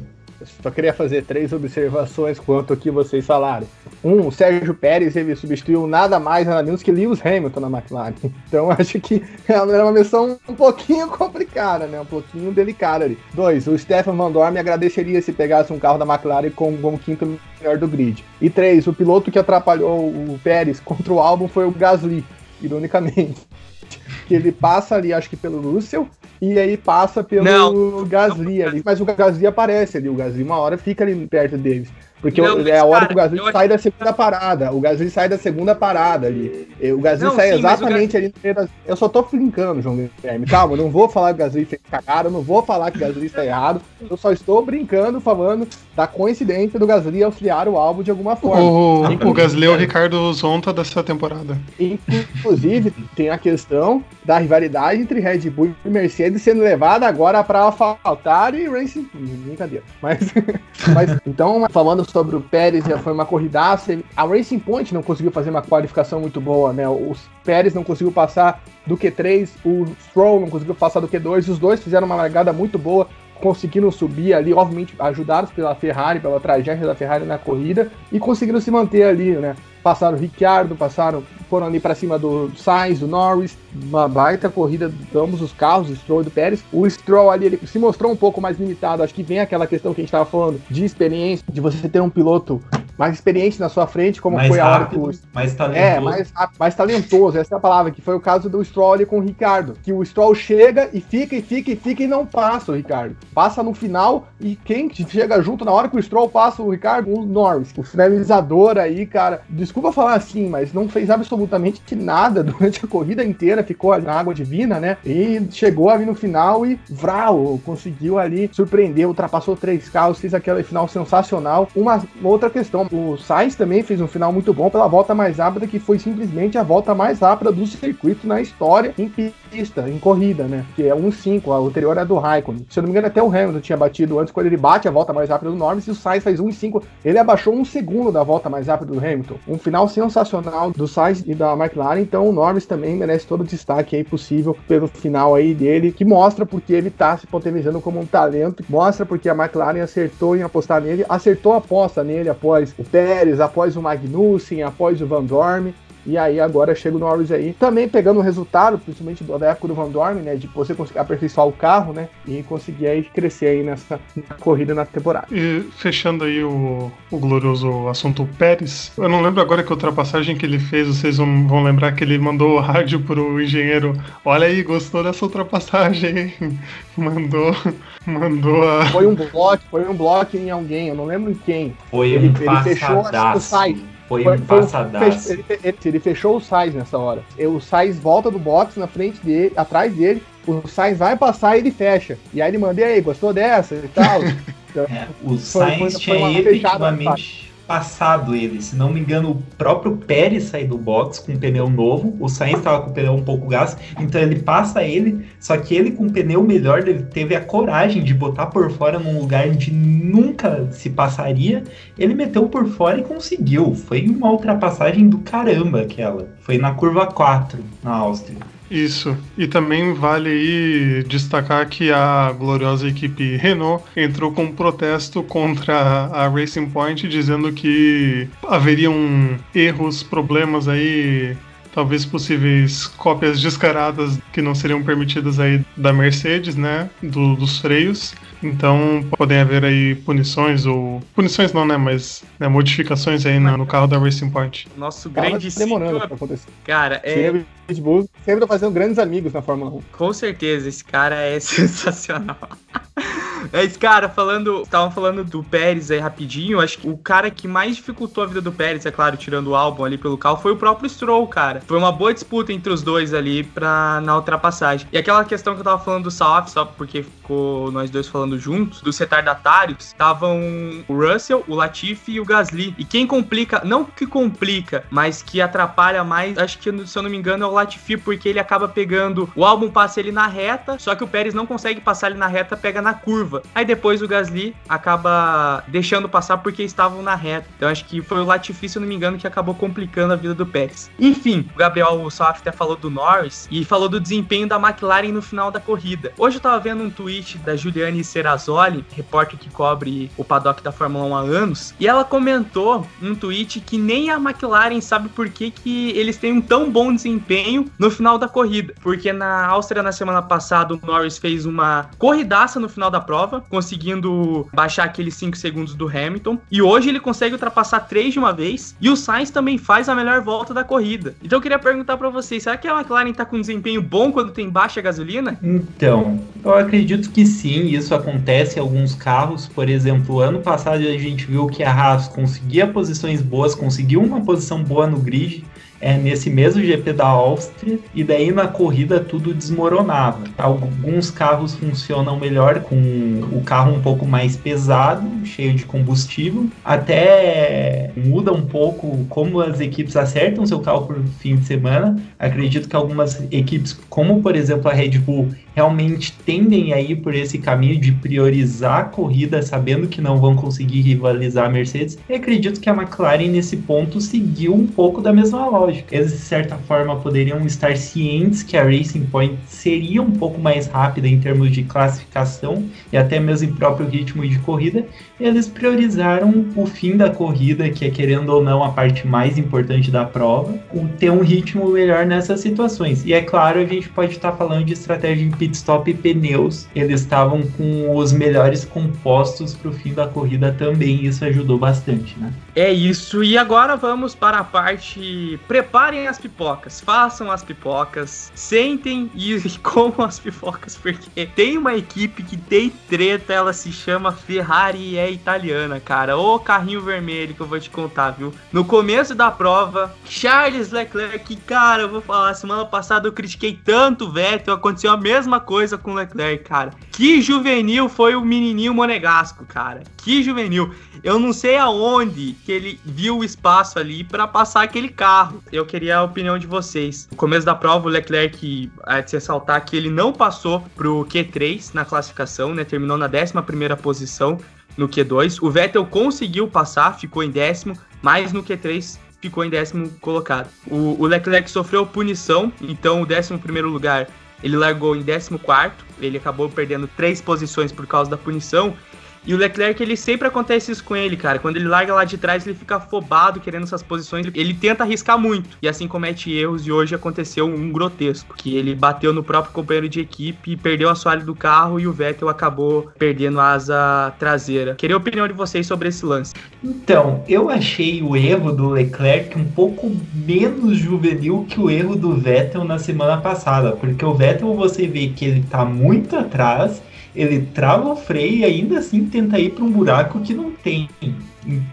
Só queria fazer três observações quanto ao que vocês falaram. Um, o Sérgio Pérez ele substituiu nada mais, nada menos que Lewis Hamilton na McLaren. Então acho que era uma missão um pouquinho complicada, né? Um pouquinho delicada ali. Dois, o Stefan Van Dorn agradeceria se pegasse um carro da McLaren com, quinto melhor do grid. E três, o piloto que atrapalhou o Pérez contra o álbum foi o Gasly, ironicamente. Que ele passa ali, acho que pelo Russell, e aí passa pelo não, Gasly ali. Mas o Gasly aparece ali, o Gasly uma hora fica ali perto deles. Porque não, é a hora cara, que o Gasly sai da segunda parada. O Gasly sai da segunda parada ali. O Gasly não, sai sim, exatamente ali no meio das... Eu só tô brincando, João Guilherme. Calma, eu não vou falar que o Gasly fez cagada, eu não vou falar que o Gasly está errado. Eu só estou brincando, falando da coincidência do Gasly auxiliar o álbum de alguma forma. O, o Gasly é o Ricardo Zonta dessa temporada. Inclusive, tem a questão da rivalidade entre Red Bull e Mercedes sendo levada agora para AlphaTauri e Racing. Brincadeira. Mas, mas então, falando sobre o Pérez, foi uma corridaça. A Racing Point não conseguiu fazer uma qualificação muito boa, né? O Pérez não conseguiu passar do Q3, o Stroll não conseguiu passar do Q2. Os dois fizeram uma largada muito boa, conseguiram subir ali, obviamente ajudados pela Ferrari, pela tragédia da Ferrari na corrida e conseguiram se manter ali, né? Passaram o Ricciardo, passaram, foram ali para cima do Sainz, do Norris, uma baita corrida de ambos os carros, o Stroll e do Pérez. O Stroll ali ele se mostrou um pouco mais limitado, acho que vem aquela questão que a gente estava falando de experiência, de você ter um piloto mais experiente na sua frente, como mais foi a hora que o. Mais talentoso. É, mais, mais talentoso, essa é a palavra, que foi o caso do Stroll ali com o Ricardo. Que o Stroll chega e fica e fica e fica e não passa o Ricardo. Passa no final e quem chega junto na hora que o Stroll passa o Ricardo? O Norris. O finalizador aí, cara. Desculpa falar assim, mas não fez absolutamente nada durante a corrida inteira, ficou na água divina, né? E chegou ali no final e Vral conseguiu ali surpreender, ultrapassou três carros, fez aquele final sensacional. Uma outra questão, o Sainz também fez um final muito bom pela volta mais rápida, que foi simplesmente a volta mais rápida do circuito na história em pista, em corrida, né? Que é 1.5, a anterior é do Raikkonen. Se eu não me engano, até o Hamilton tinha batido antes, quando ele bate a volta mais rápida do Norris, e o Sainz faz 1.5. Ele abaixou um segundo da volta mais rápida do Hamilton. Um final sensacional do Sainz e da McLaren, então o Norris também merece todo o destaque aí possível pelo final aí dele, que mostra porque ele tá se potencializando como um talento, mostra porque a McLaren acertou em apostar nele, acertou a aposta nele após o Pérez, após o Magnussen, após o Van Dorme. E aí agora chega o Norris aí, também pegando o resultado, principalmente da época do Van Dorn, né? De você conseguir aperfeiçoar o carro, né? E conseguir aí crescer aí nessa corrida na temporada. E fechando aí o, o glorioso assunto Pérez, eu não lembro agora que ultrapassagem que ele fez, vocês vão, lembrar que ele mandou o rádio pro engenheiro, olha aí, gostou dessa ultrapassagem, hein? Mandou, mandou a... Foi um bloco, foi um bloco em alguém, eu não lembro em quem. Foi Ele- um ele fechou, o passadaço. Foi Foi- passadaço. Ele, ele- ele fechou o Sainz nessa hora. O Sainz volta do box na frente dele, atrás dele. O Sainz vai passar e ele fecha. E aí ele manda, e aí, gostou dessa e tal? Então, É, o Foi- Sainz foi- foi tinha efetivamente passado ele. Se não me engano, o próprio Pérez saiu do box com um pneu novo. O Sainz estava com o pneu um pouco gasto. Então ele passa ele. Só que ele com o pneu melhor, ele teve a coragem de botar por fora num lugar onde nunca se passaria. Ele meteu por fora e conseguiu. Foi uma ultrapassagem do caramba aquela. Foi na curva 4, na Áustria. Isso. E também vale aí destacar que a gloriosa equipe Renault entrou com um protesto contra a Racing Point, dizendo que haveriam erros, problemas aí, talvez possíveis cópias descaradas que não seriam permitidas aí da Mercedes, né, do- dos freios. Então podem haver aí punições ou punições não, né, mas né, modificações aí no, no carro da Racing Point. Nosso tava grande demorando pra acontecer. Cara, é, Red Bull sempre tá fazendo grandes amigos na Fórmula 1. Com certeza, esse cara é sensacional. Esse cara, falando. Estavam falando do Pérez aí rapidinho. Acho que o cara que mais dificultou a vida do Pérez, é claro, tirando o álbum ali pelo carro, foi o próprio Stroll, cara. Foi uma boa disputa entre os dois ali pra, na ultrapassagem. E aquela questão que eu tava falando do Saoff, só porque ficou nós dois falando juntos, dos retardatários, estavam o Russell, o Latifi e o Gasly. E quem complica, não que complica, mas que atrapalha mais, acho que se eu não me engano é o Latifi, porque ele acaba pegando. O álbum passa ele na reta, só que o Pérez não consegue passar ele na reta, pega na curva. Aí depois o Gasly acaba deixando passar porque estavam na reta. Então acho que foi o Latifi, se eu não me engano, que acabou complicando a vida do Pérez. Enfim, o Gabriel Saf até falou do Norris e falou do desempenho da McLaren no final da corrida. Hoje eu tava vendo um tweet da Juliane Serrazoli, repórter que cobre o paddock da Fórmula 1 há anos, e ela comentou um tweet que nem a McLaren sabe por que, que eles têm um tão bom desempenho no final da corrida. Porque na Áustria, na semana passada, o Norris fez uma corridaça no final da prova, conseguindo baixar aqueles 5 segundos do Hamilton. E hoje ele consegue ultrapassar três de uma vez. E o Sainz também faz a melhor volta da corrida. Então eu queria perguntar pra vocês: será que a McLaren tá com um desempenho bom quando tem baixa gasolina? Então, eu acredito que sim, isso acontece em alguns carros. Por exemplo, ano passado a gente viu que a Haas conseguia posições boas, conseguiu uma posição boa no grid. É, nesse mesmo GP da Áustria, e daí na corrida tudo desmoronava. Alguns carros funcionam melhor com o carro um pouco mais pesado, cheio de combustível, até muda um pouco como as equipes acertam seu carro por fim de semana. Acredito que algumas equipes, como por exemplo a Red Bull, realmente tendem a ir por esse caminho de priorizar a corrida, sabendo que não vão conseguir rivalizar a Mercedes. E acredito que a McLaren, nesse ponto, seguiu um pouco da mesma lógica. Eles, de certa forma, poderiam estar cientes que a Racing Point seria um pouco mais rápida em termos de classificação e até mesmo em próprio ritmo de corrida. Eles priorizaram o fim da corrida, que é, querendo ou não, a parte mais importante da prova, ter um ritmo melhor nessas situações. E é claro, a gente pode estar falando de estratégia de pit stop e pneus. Eles estavam com os melhores compostos para o fim da corrida também, isso ajudou bastante, né? É isso, e agora vamos para a parte. Preparem as pipocas, façam as pipocas, sentem e comam as pipocas, porque tem uma equipe que tem treta, ela se chama Ferrari e é italiana, cara. Ô carrinho vermelho que eu vou te contar, viu? No começo da prova, Charles Leclerc, cara, eu vou falar, semana passada eu critiquei tanto o Vettel, aconteceu a mesma coisa com o Leclerc, cara. Que juvenil foi o menininho monegasco, cara. Que juvenil. Eu não sei aonde que ele viu o espaço ali para passar aquele carro. Eu queria a opinião de vocês. No começo da prova, o Leclerc, é de se ressaltar que ele não passou pro Q3 na classificação, né? Terminou na 11 posição no Q2. O Vettel conseguiu passar, ficou em décimo, mas no Q3 ficou em décimo colocado. O, o Leclerc sofreu punição, então o décimo primeiro lugar ele largou em 14, ele acabou perdendo três posições por causa da punição. E o Leclerc, ele sempre acontece isso com ele, cara. Quando ele larga lá de trás, ele fica afobado, querendo essas posições. Ele tenta arriscar muito. E assim comete erros. E hoje aconteceu um grotesco. Que ele bateu no próprio companheiro de equipe, perdeu a assoalho do carro e o Vettel acabou perdendo a asa traseira. Queria a opinião de vocês sobre esse lance. Então, eu achei o erro do Leclerc um pouco menos juvenil que o erro do Vettel na semana passada. Porque o Vettel, você vê que ele tá muito atrás ele trava o freio e ainda assim tenta ir para um buraco que não tem.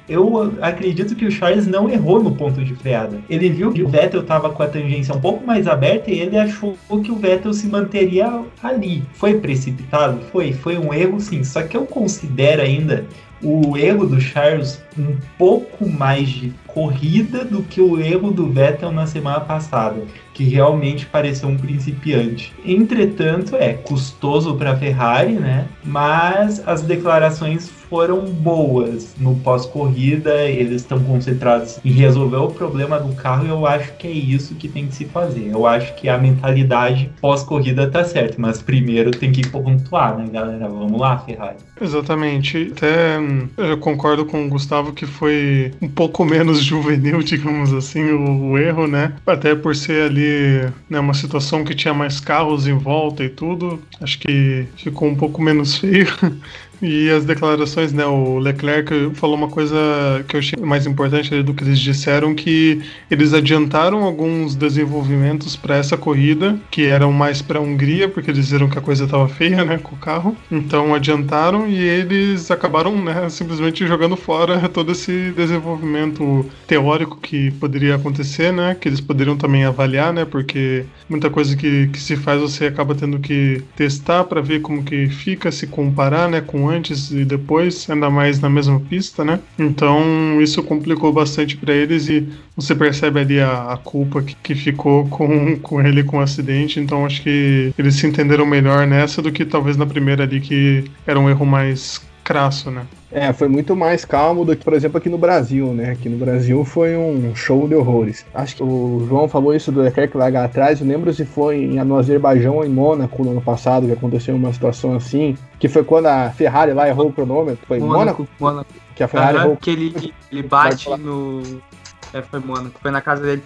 Eu acredito que o Charles não errou no ponto de freada. Ele viu que o Vettel estava com a tangência um pouco mais aberta e ele achou que o Vettel se manteria ali. Foi precipitado? Foi. Foi um erro, sim. Só que eu considero ainda o erro do Charles um pouco mais de corrida do que o erro do Vettel na semana passada, que realmente pareceu um principiante. Entretanto, é custoso para a Ferrari, né? Mas as declarações foram boas no pós-corrida, eles estão concentrados em resolver o problema do carro e eu acho que é isso que tem que se fazer. Eu acho que a mentalidade pós-corrida tá certa, mas primeiro tem que pontuar, né, galera? Vamos lá, Ferrari. Exatamente. Até hum, eu concordo com o Gustavo que foi um pouco menos juvenil, digamos assim, o, o erro, né? Até por ser ali né, uma situação que tinha mais carros em volta e tudo, acho que ficou um pouco menos feio. E as declarações, né? O Leclerc falou uma coisa que eu achei mais importante do que eles disseram, que eles adiantaram alguns desenvolvimentos para essa corrida, que eram mais para a Hungria, porque eles viram que a coisa estava feia, né, com o carro. Então adiantaram e eles acabaram, né, simplesmente jogando fora todo esse desenvolvimento teórico que poderia acontecer, né, que eles poderiam também avaliar, né, porque muita coisa que, que se faz você acaba tendo que testar para ver como que fica, se comparar, né, com antes e depois, ainda mais na mesma pista, né? Então isso complicou bastante para eles e você percebe ali a, a culpa que, que, ficou com, com ele com o acidente. Então acho que eles se entenderam melhor nessa do que talvez na primeira ali que era um erro mais crasso, né? É, foi muito mais calmo do que, por exemplo, aqui no Brasil, né? Aqui no Brasil foi um show de horrores. Acho que o João falou isso do Leclerc largar atrás. Eu lembro se foi no Azerbaijão ou em Mônaco no ano passado que aconteceu uma situação assim, que foi quando a Ferrari lá errou o cronômetro. Foi em Mônaco? Mônaco. Que a Ferrari errou. Que ele, ele bate no. É, foi Mônaco. Foi na casa dele.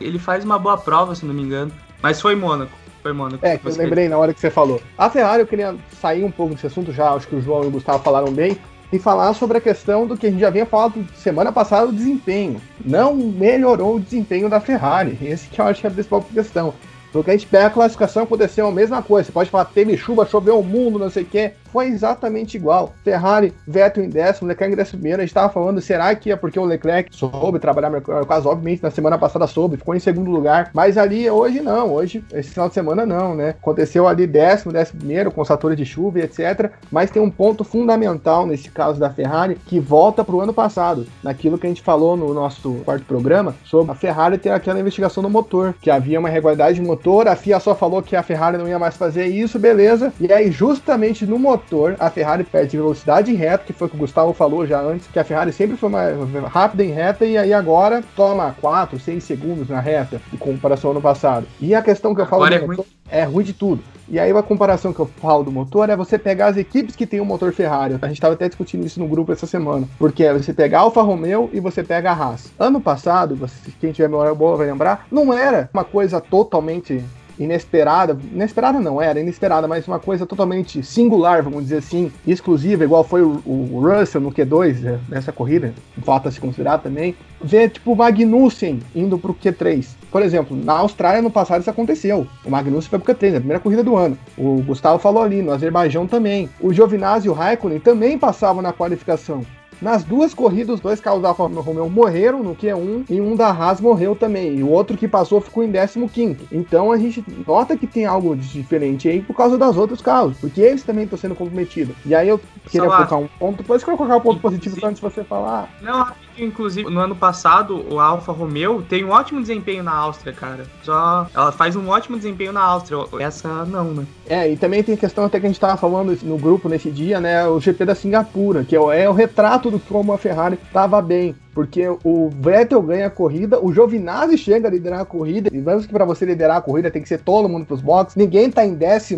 Ele faz uma boa prova, se não me engano. Mas foi Mônaco. Foi Mônaco. É, que eu lembrei na hora que você falou. A Ferrari, eu queria sair um pouco desse assunto já, acho que o João e o Gustavo falaram bem, e falar sobre a questão do que a gente já vinha falando semana passada, o desempenho. Não melhorou o desempenho da Ferrari. Esse que eu acho que é a principal questão. Porque a gente pega a classificação, aconteceu a mesma coisa. Você pode falar, teve chuva, choveu o mundo, não sei o quê foi exatamente igual. Ferrari, Vettel em décimo, Leclerc em décimo primeiro. A gente estava falando, será que é porque o Leclerc soube trabalhar melhor? Caso, obviamente, na semana passada soube, ficou em segundo lugar. Mas ali, hoje não. Hoje, esse final de semana não, né? Aconteceu ali décimo, décimo primeiro, com fatores de chuva e etc. Mas tem um ponto fundamental nesse caso da Ferrari que volta para o ano passado. Naquilo que a gente falou no nosso quarto programa sobre a Ferrari ter aquela investigação no motor, que havia uma irregularidade de motor. A FIA só falou que a Ferrari não ia mais fazer isso, beleza. E aí, justamente no motor, motor, a Ferrari perde velocidade em reta, que foi o que o Gustavo falou já antes, que a Ferrari sempre foi mais rápida em reta e aí agora toma 4, 6 segundos na reta, em comparação ao ano passado. E a questão que eu falo agora é motor, ruim. É ruim de tudo. E aí a comparação que eu falo do motor é você pegar as equipes que tem o um motor Ferrari. A gente estava até discutindo isso no grupo essa semana. Porque é você pegar a Alfa Romeo e você pega a Haas. Ano passado, quem tiver memória boa vai lembrar, não era uma coisa totalmente inesperada, inesperada não era, inesperada, mas uma coisa totalmente singular, vamos dizer assim, exclusiva, igual foi o, o Russell no Q2 né, nessa corrida, um fato a se considerar também, ver tipo o Magnussen indo pro Q3. Por exemplo, na Austrália no passado isso aconteceu. O Magnussen foi pro Q3, na primeira corrida do ano. O Gustavo falou ali, no Azerbaijão também. O Giovinazzi e o Raikkonen também passavam na qualificação. Nas duas corridas, os dois carros da Alfa Romeo morreram no Q1 e um da Haas morreu também. E o outro que passou ficou em 15. Então a gente nota que tem algo diferente aí por causa das outros carros, porque eles também estão sendo comprometidos. E aí eu queria colocar um ponto, depois eu colocar um ponto positivo antes de você falar. Não, inclusive, no ano passado, o Alfa Romeo tem um ótimo desempenho na Áustria, cara. Só ela faz um ótimo desempenho na Áustria. Essa não, né? É, e também tem a questão até que a gente tava falando no grupo nesse dia, né? O GP da Singapura, que é o, é o retrato do como a Ferrari tava bem. Porque o Vettel ganha a corrida, o Giovinazzi chega a liderar a corrida, e vamos que para você liderar a corrida tem que ser todo mundo pros boxes, ninguém tá em 15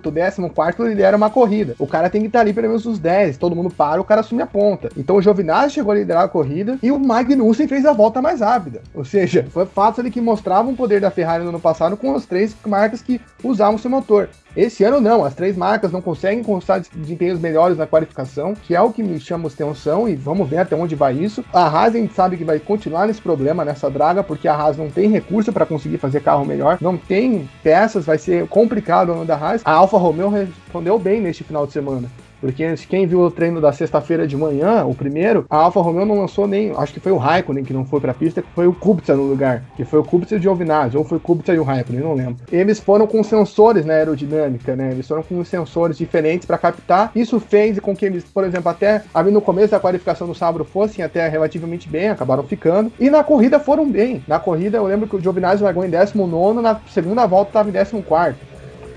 14 quarto lidera uma corrida, o cara tem que estar tá ali pelo menos os 10, todo mundo para, o cara assume a ponta. Então o Giovinazzi chegou a liderar a corrida, e o Magnussen fez a volta mais rápida, ou seja, foi fato ali que mostrava um poder da Ferrari no ano passado com as três marcas que usavam seu motor. Esse ano não, as três marcas não conseguem constar desempenhos melhores na qualificação, que é o que me chama atenção e vamos ver até onde vai isso. A Haas a gente sabe que vai continuar nesse problema, nessa draga, porque a Haas não tem recurso para conseguir fazer carro melhor, não tem peças, vai ser complicado o ano da Haas. A Alfa Romeo respondeu bem neste final de semana. Porque quem viu o treino da sexta-feira de manhã, o primeiro, a Alfa Romeo não lançou nem. Acho que foi o Raikkonen que não foi pra pista, foi o Kubica no lugar. Que foi o Kubica e o Giovinazzi, ou foi o Kubica e o Raikkonen, não lembro. Eles foram com sensores na aerodinâmica, né? Eles foram com sensores diferentes para captar. Isso fez com que eles, por exemplo, até ali no começo da qualificação do sábado fossem até relativamente bem, acabaram ficando. E na corrida foram bem. Na corrida eu lembro que o Giovinazzi largou em 19, na segunda volta estava em 14.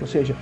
Ou seja,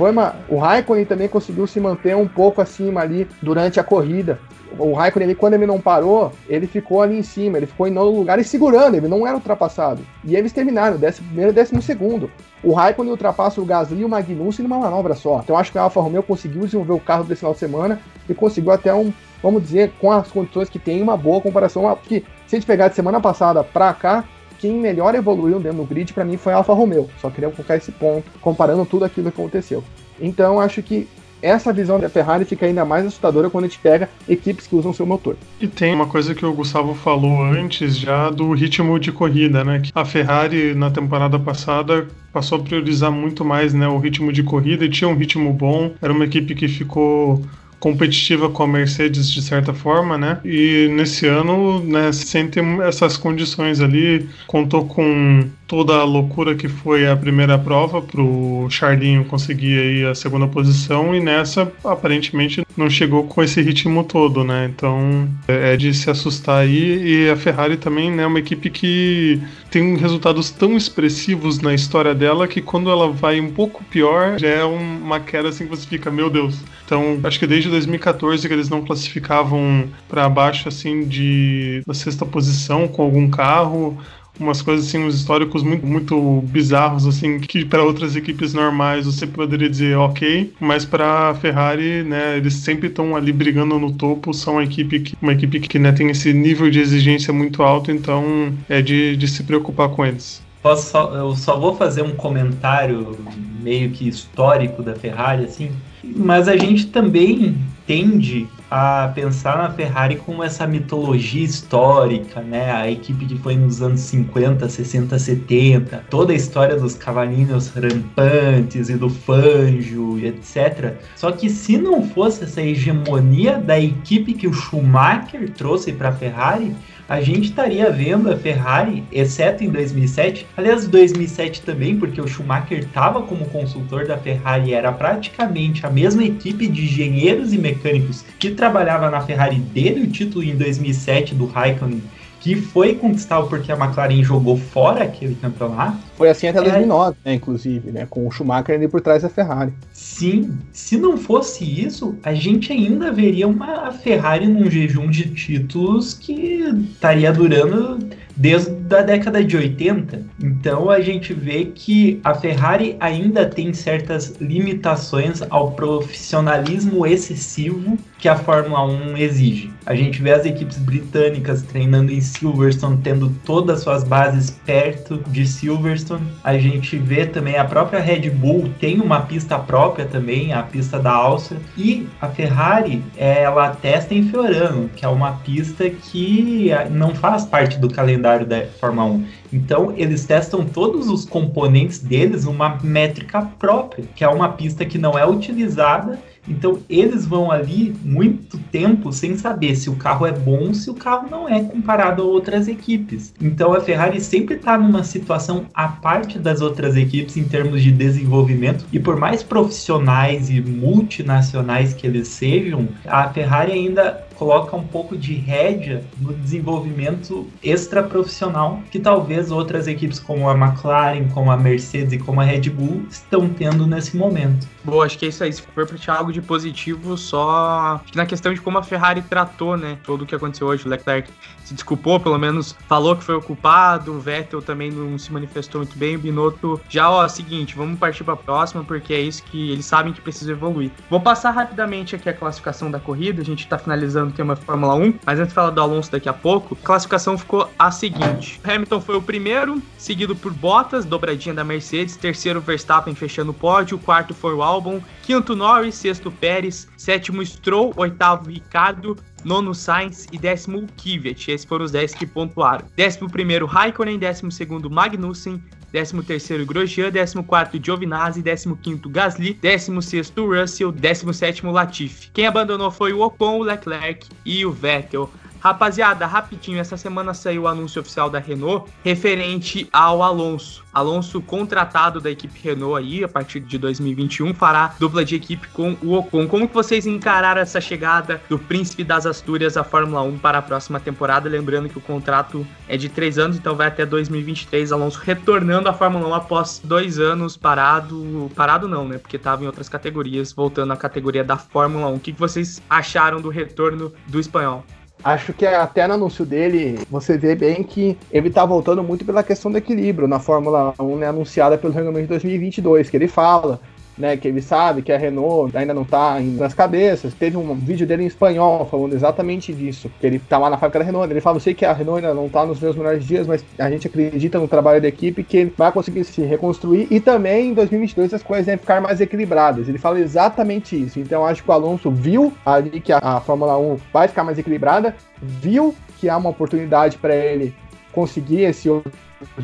foi uma, o Raikkonen também conseguiu se manter um pouco acima ali durante a corrida. O Raikkonen, ele, quando ele não parou, ele ficou ali em cima, ele ficou em nono lugar e segurando, ele não era ultrapassado. E eles terminaram, décimo primeiro e décimo segundo. O Raikkonen ultrapassa o Gasly e o Magnussen numa manobra só. Então acho que a Alfa Romeo conseguiu desenvolver o carro desse final de semana e conseguiu até um, vamos dizer, com as condições que tem, uma boa comparação. Porque se a gente pegar de semana passada pra cá, quem melhor evoluiu dentro do grid para mim foi a Alfa Romeo. Só queria colocar esse ponto, comparando tudo aquilo que aconteceu. Então acho que essa visão da Ferrari fica ainda mais assustadora quando a gente pega equipes que usam seu motor. E tem uma coisa que o Gustavo falou antes já do ritmo de corrida, né? A Ferrari na temporada passada passou a priorizar muito mais né, o ritmo de corrida e tinha um ritmo bom. Era uma equipe que ficou competitiva com a Mercedes de certa forma, né? E nesse ano, né, sem ter essas condições ali, contou com toda a loucura que foi a primeira prova para o Charlinho conseguir aí a segunda posição e nessa aparentemente não chegou com esse ritmo todo, né? Então é de se assustar aí e a Ferrari também né, é uma equipe que tem resultados tão expressivos na história dela que quando ela vai um pouco pior já é uma queda assim que você fica, meu Deus. Então acho que desde 2014 que eles não classificavam para baixo assim de sexta posição com algum carro umas coisas assim, uns históricos muito, muito bizarros, assim, que para outras equipes normais você poderia dizer ok, mas para Ferrari, né, eles sempre estão ali brigando no topo, são uma equipe que, uma equipe que né, tem esse nível de exigência muito alto, então é de, de se preocupar com eles. Posso só, eu só vou fazer um comentário meio que histórico da Ferrari, assim, mas a gente também tende a pensar na Ferrari como essa mitologia histórica, né? A equipe que foi nos anos 50, 60, 70, toda a história dos cavalinhos rampantes e do Fanjo e etc. Só que se não fosse essa hegemonia da equipe que o Schumacher trouxe para a Ferrari, a gente estaria vendo a Ferrari, exceto em 2007, aliás, 2007 também, porque o Schumacher estava como consultor da Ferrari, era praticamente a mesma equipe de engenheiros e mecânicos que trabalhava na Ferrari dele o título em 2007 do Raikkonen que foi conquistado porque a McLaren jogou fora aquele campeonato. Foi assim até 2009, é... né, inclusive, né, com o Schumacher ali por trás da Ferrari. Sim, se não fosse isso, a gente ainda veria uma Ferrari num jejum de títulos que estaria durando desde a década de 80. Então a gente vê que a Ferrari ainda tem certas limitações ao profissionalismo excessivo que a Fórmula 1 exige. A gente vê as equipes britânicas treinando em Silverstone, tendo todas as suas bases perto de Silverstone. A gente vê também a própria Red Bull tem uma pista própria também, a pista da Áustria. E a Ferrari, ela testa em Fiorano, que é uma pista que não faz parte do calendário da Fórmula 1. Então, eles testam todos os componentes deles numa métrica própria, que é uma pista que não é utilizada então eles vão ali muito tempo sem saber se o carro é bom, se o carro não é comparado a outras equipes. Então a Ferrari sempre está numa situação à parte das outras equipes em termos de desenvolvimento e por mais profissionais e multinacionais que eles sejam, a Ferrari ainda coloca um pouco de rédea no desenvolvimento extra-profissional que talvez outras equipes como a McLaren, como a Mercedes e como a Red Bull estão tendo nesse momento. Boa, acho que é isso aí. Se for pra tirar algo de positivo, só na questão de como a Ferrari tratou, né? Tudo o que aconteceu hoje. O Leclerc se desculpou, pelo menos falou que foi o culpado. O Vettel também não se manifestou muito bem. O Binotto já, ó, seguinte, vamos partir pra próxima, porque é isso que eles sabem que precisa evoluir. Vou passar rapidamente aqui a classificação da corrida. A gente tá finalizando o tema Fórmula 1, mas antes de falar do Alonso daqui a pouco, a classificação ficou a seguinte: Hamilton foi o primeiro, seguido por Bottas, dobradinha da Mercedes. Terceiro, Verstappen fechando o pódio. Quarto foi o Albon. Quinto, Norris. Sexto, Pérez. Sétimo, Stroll. Oitavo, Ricardo. Nono, Sainz. E décimo, Kvyat. Esses foram os 10 que pontuaram. Décimo primeiro, Raikkonen. Décimo segundo, Magnussen. 13º Grosjean, 14º Giovinazzi, 15º Gasly, 16º Russell, 17º Latifi. Quem abandonou foi o Ocon, o Leclerc e o Vettel. Rapaziada, rapidinho, essa semana saiu o anúncio oficial da Renault referente ao Alonso. Alonso, contratado da equipe Renault aí, a partir de 2021, fará dupla de equipe com o Ocon. Como que vocês encararam essa chegada do Príncipe das Astúrias à Fórmula 1 para a próxima temporada? Lembrando que o contrato é de três anos, então vai até 2023. Alonso retornando à Fórmula 1 após dois anos parado. Parado não, né? Porque estava em outras categorias, voltando à categoria da Fórmula 1. O que vocês acharam do retorno do espanhol? Acho que até no anúncio dele, você vê bem que ele tá voltando muito pela questão do equilíbrio na Fórmula 1, né, anunciada pelo regulamento de 2022, que ele fala né, que ele sabe que a Renault ainda não tá nas cabeças. Teve um vídeo dele em espanhol falando exatamente disso, que ele tá lá na fábrica da Renault, ele fala, eu sei que a Renault ainda não tá nos meus melhores dias, mas a gente acredita no trabalho da equipe que ele vai conseguir se reconstruir e também em 2022 as coisas vão ficar mais equilibradas. Ele fala exatamente isso. Então acho que o Alonso viu ali que a, a Fórmula 1 vai ficar mais equilibrada, viu que há uma oportunidade para ele conseguir esse outro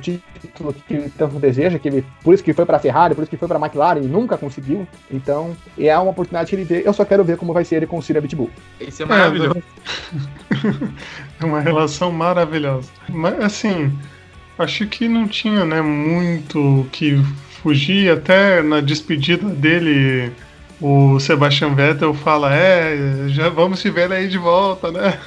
título que ele tanto deseja, que ele, por isso que foi para a Ferrari, por isso que foi para a McLaren e nunca conseguiu. Então, é uma oportunidade que ele vê. Eu só quero ver como vai ser ele com o Cira Pitbull. Isso é maravilhoso. É uma relação maravilhosa. Mas, assim, acho que não tinha, né, muito que fugir. Até na despedida dele, o Sebastian Vettel fala: É, já vamos te ver aí de volta, né?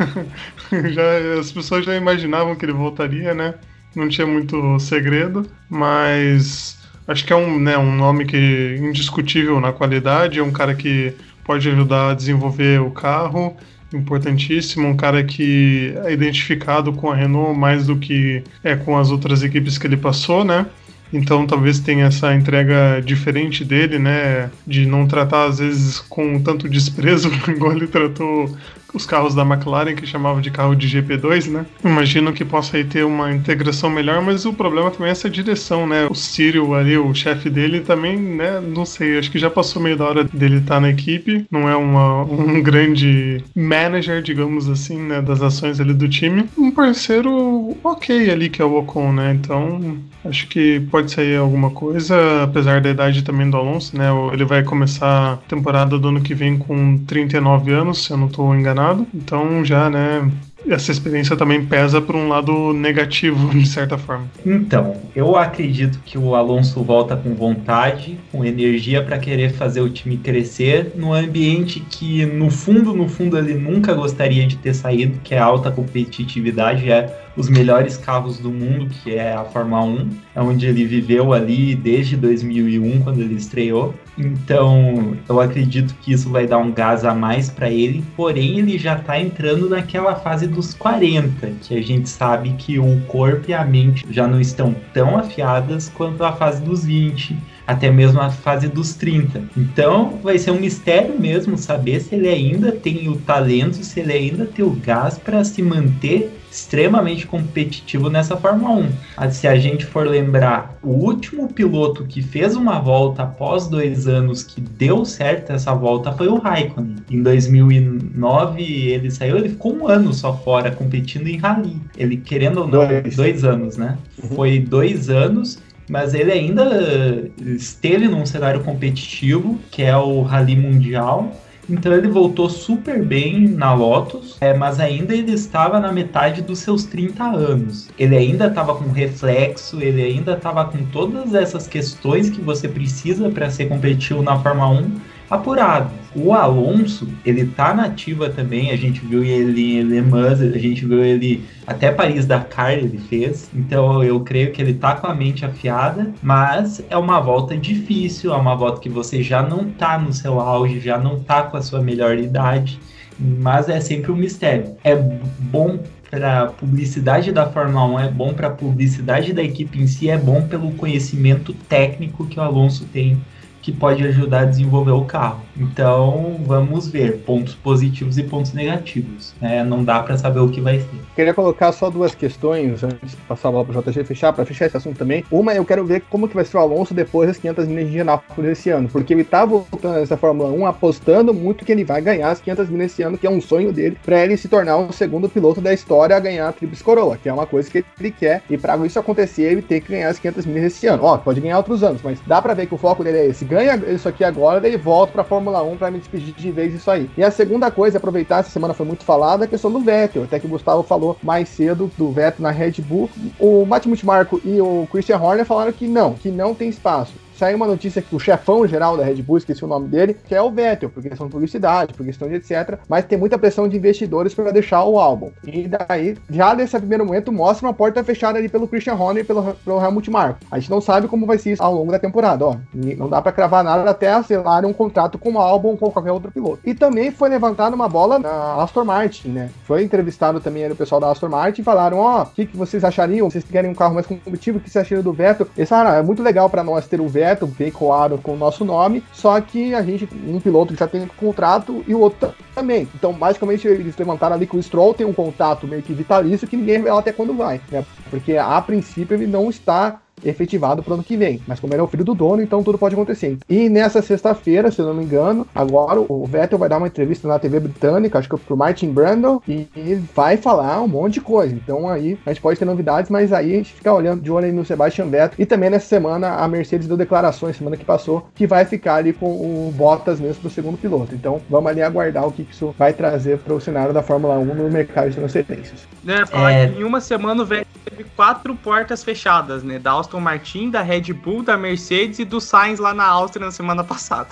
já, as pessoas já imaginavam que ele voltaria, né? Não tinha muito segredo, mas acho que é um, né, um nome que indiscutível na qualidade, é um cara que pode ajudar a desenvolver o carro, importantíssimo, um cara que é identificado com a Renault mais do que é com as outras equipes que ele passou, né? Então talvez tenha essa entrega diferente dele, né? De não tratar às vezes com tanto desprezo igual ele tratou os carros da McLaren, que chamava de carro de GP2, né? Imagino que possa aí ter uma integração melhor, mas o problema também é essa direção, né? O Cyril ali, o chefe dele, também, né? Não sei, acho que já passou meio da hora dele estar tá na equipe. Não é uma, um grande manager, digamos assim, né? Das ações ali do time. Um parceiro ok ali, que é o Ocon, né? Então, acho que pode sair alguma coisa, apesar da idade também do Alonso, né? Ele vai começar a temporada do ano que vem com 39 anos, se eu não estou enganado então já, né, essa experiência também pesa por um lado negativo, de certa forma. Então, eu acredito que o Alonso volta com vontade, com energia para querer fazer o time crescer no ambiente que, no fundo, no fundo, ele nunca gostaria de ter saído, que é alta competitividade, é os melhores carros do mundo, que é a Fórmula 1, é onde ele viveu ali desde 2001, quando ele estreou. Então, eu acredito que isso vai dar um gás a mais para ele, porém ele já está entrando naquela fase dos 40, que a gente sabe que o corpo e a mente já não estão tão afiadas quanto a fase dos 20 até mesmo a fase dos 30. Então vai ser um mistério mesmo saber se ele ainda tem o talento, se ele ainda tem o gás para se manter extremamente competitivo nessa Fórmula 1. Ah, se a gente for lembrar, o último piloto que fez uma volta após dois anos que deu certo essa volta foi o Raikkonen. Em 2009 ele saiu, ele ficou um ano só fora competindo em rally. Ele querendo ou não, dois, dois anos, né? Uhum. Foi dois anos mas ele ainda esteve num cenário competitivo, que é o Rally Mundial, então ele voltou super bem na Lotus, é, mas ainda ele estava na metade dos seus 30 anos. Ele ainda estava com reflexo, ele ainda estava com todas essas questões que você precisa para ser competitivo na Fórmula 1 apurados. O Alonso, ele tá nativa também, a gente viu ele em Le Mans, a gente viu ele até Paris-Dakar ele fez, então eu creio que ele tá com a mente afiada, mas é uma volta difícil, é uma volta que você já não tá no seu auge, já não tá com a sua melhor idade, mas é sempre um mistério. É bom para publicidade da Fórmula 1, é bom para publicidade da equipe em si, é bom pelo conhecimento técnico que o Alonso tem que pode ajudar a desenvolver o carro. Então, vamos ver pontos positivos e pontos negativos. Né? Não dá para saber o que vai ser. Queria colocar só duas questões antes de passar a bola para o JG fechar, para fechar esse assunto também. Uma, eu quero ver como que vai ser o Alonso depois das 500 milhas de Indianápolis esse ano, porque ele tá voltando nessa Fórmula 1 apostando muito que ele vai ganhar as 500 milhas esse ano, que é um sonho dele, para ele se tornar o segundo piloto da história a ganhar a Tríplice Coroa, que é uma coisa que ele quer, e para isso acontecer, ele tem que ganhar as 500 milhas esse ano. Ó, pode ganhar outros anos, mas dá para ver que o foco dele é esse. Ganha isso aqui agora, daí volta para Fórmula 1 para me despedir de vez isso aí. E a segunda coisa, aproveitar, essa semana foi muito falada, a questão do Vettel, até que o Gustavo falou mais cedo do Vettel na Red Bull. O Matt Multimarco e o Christian Horner falaram que não, que não tem espaço saiu uma notícia que o chefão geral da Red Bull, esqueci o nome dele, que é o Vettel, por questão de publicidade, por questão de etc. Mas tem muita pressão de investidores para deixar o álbum. E daí, já nesse primeiro momento, mostra uma porta fechada ali pelo Christian Horner e pelo, pelo Helmut Marko. A gente não sabe como vai ser isso ao longo da temporada, ó. Não dá para cravar nada até assinar um contrato com o álbum ou com qualquer outro piloto. E também foi levantada uma bola na Aston Martin, né? Foi entrevistado também o pessoal da Aston Martin e falaram, ó, oh, o que, que vocês achariam? Vocês querem um carro mais competitivo? O que vocês achariam do Vettel? Eles falaram, ah, é muito legal para nós ter o Vettel Vettel veiculado com o nosso nome, só que a gente, um piloto já tem contrato e o outro também. Então, basicamente, eles levantaram ali que o Stroll tem um contato meio que vitalício que ninguém revela até quando vai, né? Porque a princípio ele não está efetivado para o ano que vem. Mas como ele é o filho do dono, então tudo pode acontecer. E nessa sexta-feira, se eu não me engano, agora o Vettel vai dar uma entrevista na TV britânica, acho que pro Martin Brundle, e vai falar um monte de coisa. Então aí a gente pode ter novidades, mas aí a gente fica olhando de olho aí no Sebastian Vettel. E também nessa semana a Mercedes deu declarações, semana que passou, que vai ficar ali com o Bottas mesmo pro segundo piloto. Então vamos ali aguardar o que isso vai trazer para o cenário da Fórmula 1 no mercado de transferências. Né, falar é... que em uma semana o Vettel teve quatro portas fechadas, né? Da Aston Martin, da Red Bull, da Mercedes e do Sainz lá na Áustria na semana passada.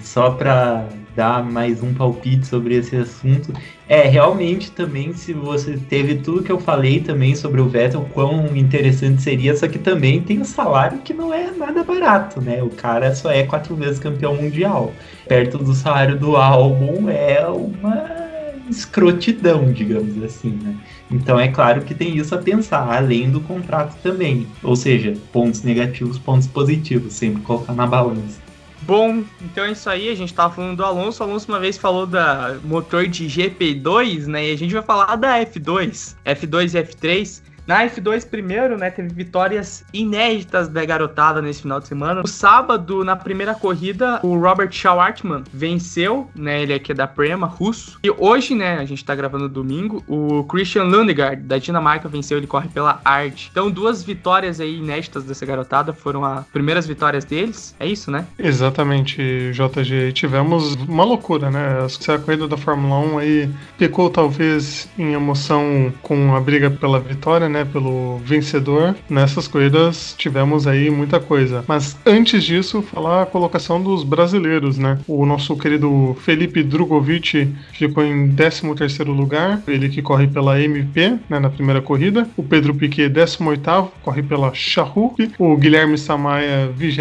Só para dar mais um palpite sobre esse assunto, é realmente também se você teve tudo que eu falei também sobre o Vettel, quão interessante seria, só que também tem um salário que não é nada barato, né? O cara só é quatro vezes campeão mundial. Perto do salário do álbum é uma escrotidão, digamos assim, né? Então é claro que tem isso a pensar, além do contrato também. Ou seja, pontos negativos, pontos positivos, sempre colocar na balança. Bom, então é isso aí, a gente tava falando do Alonso, o Alonso uma vez falou da motor de GP2, né, e a gente vai falar da F2, F2 e F3, na F2 primeiro, né, teve vitórias inéditas da garotada nesse final de semana. No sábado, na primeira corrida, o Robert Schwartzman venceu, né, ele aqui é da Prema, russo. E hoje, né, a gente tá gravando domingo, o Christian Lundegaard, da Dinamarca, venceu, ele corre pela Art. Então, duas vitórias aí inéditas dessa garotada, foram as primeiras vitórias deles, é isso, né? Exatamente, JG. Tivemos uma loucura, né, a corrida da Fórmula 1 aí pecou talvez em emoção com a briga pela vitória, né, né, pelo vencedor. Nessas corridas tivemos aí muita coisa. Mas antes disso, falar a colocação dos brasileiros, né? O nosso querido Felipe Drogovic ficou em 13º lugar, ele que corre pela MP, né, na primeira corrida. O Pedro Piquet, 18º, corre pela Charruk. O Guilherme Samaia, 20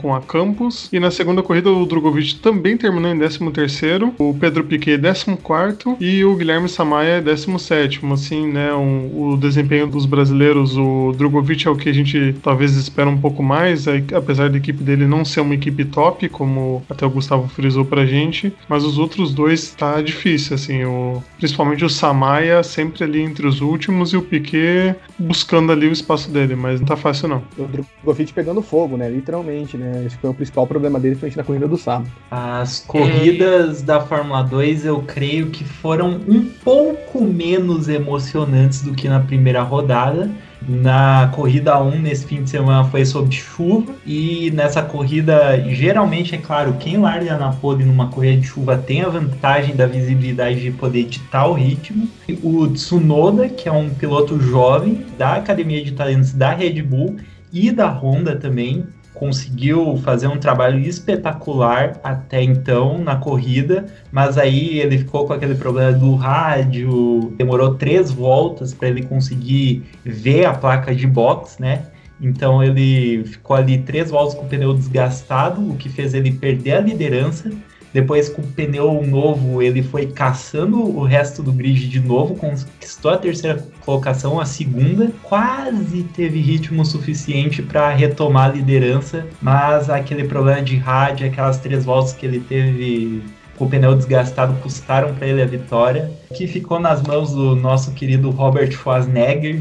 com a Campos. E na segunda corrida, o Drogovic também terminou em 13º. O Pedro Piquet, 14º. E o Guilherme Samaia, 17º. Assim, né, um, o desempenho do dos brasileiros, o Drogovic é o que a gente talvez espera um pouco mais, apesar da equipe dele não ser uma equipe top, como até o Gustavo frisou pra gente, mas os outros dois tá difícil, assim, o, principalmente o Samaya sempre ali entre os últimos e o Piquet buscando ali o espaço dele, mas não tá fácil não. O Drogovic pegando fogo, né, literalmente, né, esse foi o principal problema dele frente na corrida do sábado. As corridas é... da Fórmula 2 eu creio que foram um pouco menos emocionantes do que na primeira rodada rodada. Na corrida 1 nesse fim de semana foi sob chuva e nessa corrida, geralmente, é claro, quem larga na pole numa corrida de chuva tem a vantagem da visibilidade de poder editar o ritmo. O Tsunoda, que é um piloto jovem da Academia de Talentos da Red Bull e da Honda também, conseguiu fazer um trabalho espetacular até então na corrida, mas aí ele ficou com aquele problema do rádio, demorou três voltas para ele conseguir ver a placa de box, né? Então ele ficou ali três voltas com o pneu desgastado, o que fez ele perder a liderança. Depois, com o pneu novo, ele foi caçando o resto do grid de novo, conquistou a terceira colocação, a segunda, quase teve ritmo suficiente para retomar a liderança, mas aquele problema de rádio, aquelas três voltas que ele teve com o pneu desgastado custaram para ele a vitória, que ficou nas mãos do nosso querido Robert Schwarzenegger,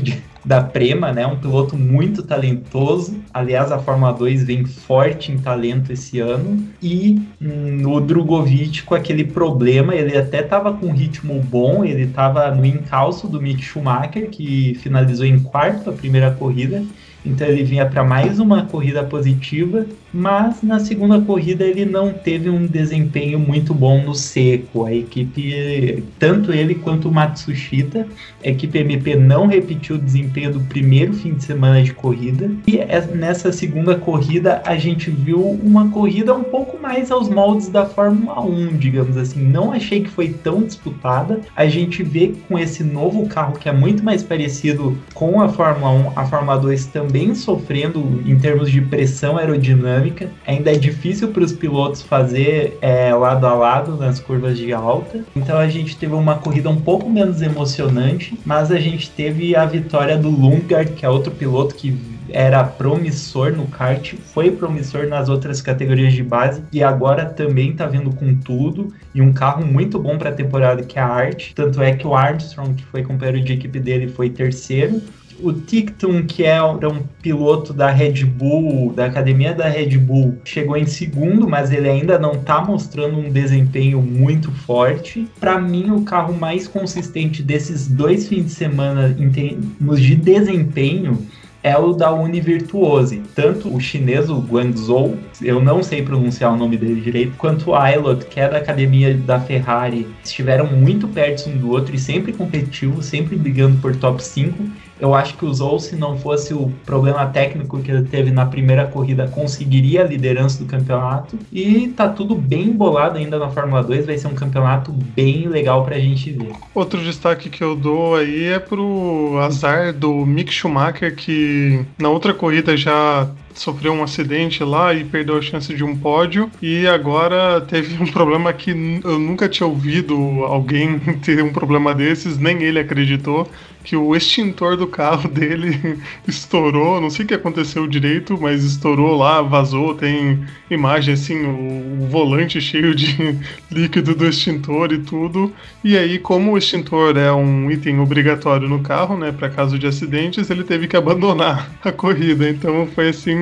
da Prema, né? Um piloto muito talentoso. Aliás, a Fórmula 2 vem forte em talento esse ano. E hum, o Drogovic com aquele problema, ele até estava com ritmo bom, ele estava no encalço do Mick Schumacher, que finalizou em quarto a primeira corrida. Então ele vinha para mais uma corrida positiva, mas na segunda corrida ele não teve um desempenho muito bom no seco. A equipe, tanto ele quanto o Matsushita, a equipe MP não repetiu o desempenho do primeiro fim de semana de corrida. E é, nessa segunda corrida a gente viu uma corrida um pouco mais aos moldes da Fórmula 1, digamos assim. Não achei que foi tão disputada. A gente vê com esse novo carro que é muito mais parecido com a Fórmula 1, a Fórmula 2 também também sofrendo em termos de pressão aerodinâmica. Ainda é difícil para os pilotos fazer é, lado a lado nas curvas de alta. Então a gente teve uma corrida um pouco menos emocionante, mas a gente teve a vitória do Lundgaard, que é outro piloto que era promissor no kart, foi promissor nas outras categorias de base e agora também tá vindo com tudo e um carro muito bom para a temporada que é a Art. Tanto é que o Armstrong, que foi companheiro de equipe dele, foi terceiro o Tictum, que é um piloto da Red Bull, da academia da Red Bull, chegou em segundo, mas ele ainda não está mostrando um desempenho muito forte. Para mim, o carro mais consistente desses dois fins de semana em termos de desempenho é o da Univirtuose. Tanto o chinês, o Guangzhou, eu não sei pronunciar o nome dele direito, quanto o Ailot, que é da academia da Ferrari, estiveram muito perto um do outro e sempre competitivos, sempre brigando por top 5. Eu acho que o Zou, se não fosse o problema técnico que ele teve na primeira corrida, conseguiria a liderança do campeonato. E tá tudo bem bolado ainda na Fórmula 2, vai ser um campeonato bem legal pra gente ver. Outro destaque que eu dou aí é pro azar do Mick Schumacher, que na outra corrida já sofreu um acidente lá e perdeu a chance de um pódio. E agora teve um problema que eu nunca tinha ouvido alguém ter um problema desses, nem ele acreditou que o extintor do carro dele estourou, não sei o que aconteceu direito, mas estourou lá, vazou, tem imagem assim, o, o, volante cheio de líquido do extintor e tudo. E aí, como o extintor é um item obrigatório no carro, né, para caso de acidentes, ele teve que abandonar a corrida. Então foi assim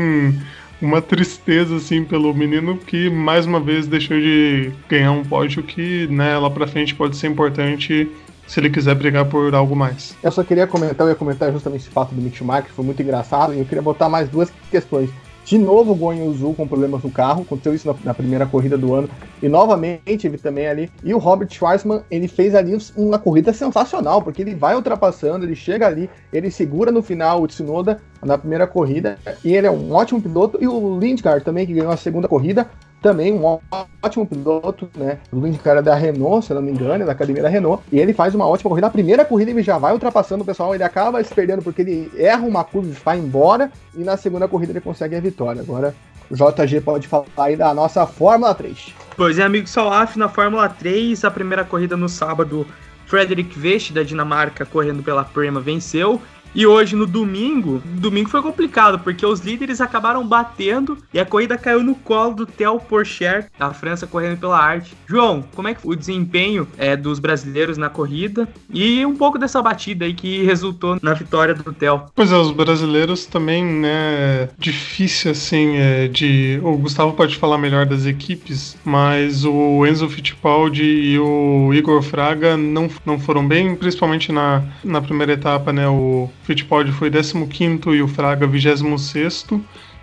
uma tristeza assim pelo menino que mais uma vez deixou de ganhar um pódio que, né, lá para frente pode ser importante se ele quiser brigar por algo mais. Eu só queria comentar, eu ia comentar justamente esse fato do Mick Schumacher, que foi muito engraçado, e eu queria botar mais duas questões. De novo o Guanyu Zhu com problemas no carro, aconteceu isso na, na, primeira corrida do ano, e novamente ele também ali. E o Robert Schwarzman, ele fez ali uma corrida sensacional, porque ele vai ultrapassando, ele chega ali, ele segura no final o Tsunoda na primeira corrida, e ele é um ótimo piloto. E o Lindgard também, que ganhou a segunda corrida, também um ótimo piloto, né? Luiz cara da Renault, se não me engano, da academia da Renault, e ele faz uma ótima corrida. Na primeira corrida ele já vai ultrapassando o pessoal, ele acaba se perdendo porque ele erra uma curva e vai embora, e na segunda corrida ele consegue a vitória. Agora o JG pode falar aí da nossa Fórmula 3. Pois é, amigo Salaf, na Fórmula 3, a primeira corrida no sábado, Frederick Vest da Dinamarca correndo pela Prema venceu e hoje, no domingo, domingo foi complicado, porque os líderes acabaram batendo e a corrida caiu no colo do Theo Porcher, da França, correndo pela arte. João, como é que foi o desempenho é, dos brasileiros na corrida e um pouco dessa batida aí que resultou na vitória do Theo? Pois é, os brasileiros também, né, difícil assim, é, de... O Gustavo pode falar melhor das equipes, mas o Enzo Fittipaldi e o Igor Fraga não, não foram bem, principalmente na, na primeira etapa, né, o Fittipaldi foi 15 e o Fraga 26.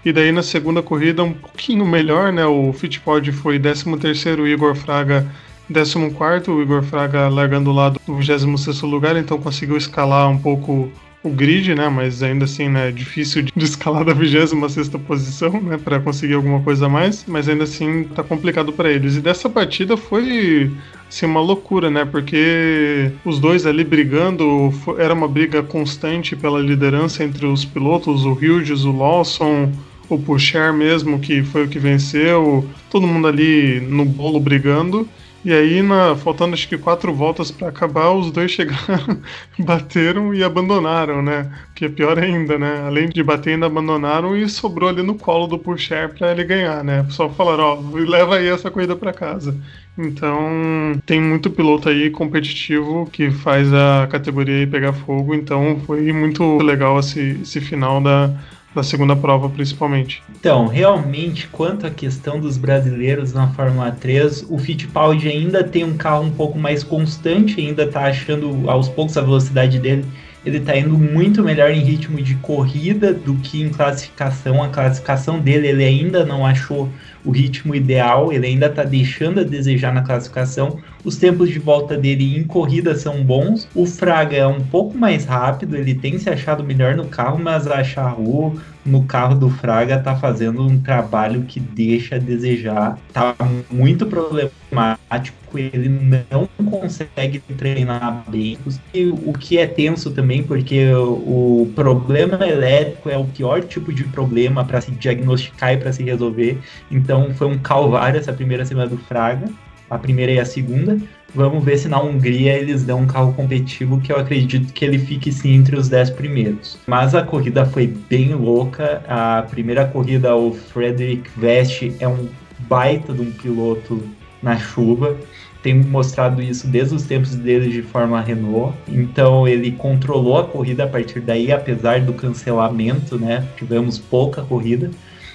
E daí na segunda corrida um pouquinho melhor, né? O Fittipaldi foi 13 e o Igor Fraga 14 o Igor Fraga largando lá do 26 lugar, então conseguiu escalar um pouco o grid, né? Mas ainda assim, né? É difícil de escalar da 26 posição, né? Para conseguir alguma coisa a mais, mas ainda assim tá complicado para eles. E dessa partida foi assim, uma loucura, né? Porque os dois ali brigando, era uma briga constante pela liderança entre os pilotos, o Hughes, o Lawson, o Pusher mesmo, que foi o que venceu, todo mundo ali no bolo brigando. E aí, na, faltando acho que quatro voltas para acabar, os dois chegaram, bateram e abandonaram, né? Que é pior ainda, né? Além de bater, ainda abandonaram e sobrou ali no colo do Pusher para ele ganhar, né? Só falaram, ó, leva aí essa corrida para casa. Então, tem muito piloto aí competitivo que faz a categoria pegar fogo. Então, foi muito legal esse, esse final da, da segunda prova, principalmente. Então, realmente, quanto à questão dos brasileiros na Fórmula 3, o Fittipaldi ainda tem um carro um pouco mais constante, ainda está achando aos poucos a velocidade dele. Ele está indo muito melhor em ritmo de corrida do que em classificação. A classificação dele ele ainda não achou o ritmo ideal, ele ainda está deixando a desejar na classificação. Os tempos de volta dele em corrida são bons. O Fraga é um pouco mais rápido, ele tem se achado melhor no carro, mas a Charru no carro do Fraga tá fazendo um trabalho que deixa a desejar. Tá muito problemático, ele não consegue treinar bem. E o que é tenso também, porque o problema elétrico é o pior tipo de problema para se diagnosticar e para se resolver. Então foi um calvário essa primeira semana do Fraga, a primeira e a segunda. Vamos ver se na Hungria eles dão um carro competitivo que eu acredito que ele fique sim entre os 10 primeiros. Mas a corrida foi bem louca. A primeira corrida, o Frederick Vest é um baita de um piloto na chuva. Tem mostrado isso desde os tempos dele de Fórmula Renault. Então ele controlou a corrida a partir daí, apesar do cancelamento, né? Tivemos pouca corrida.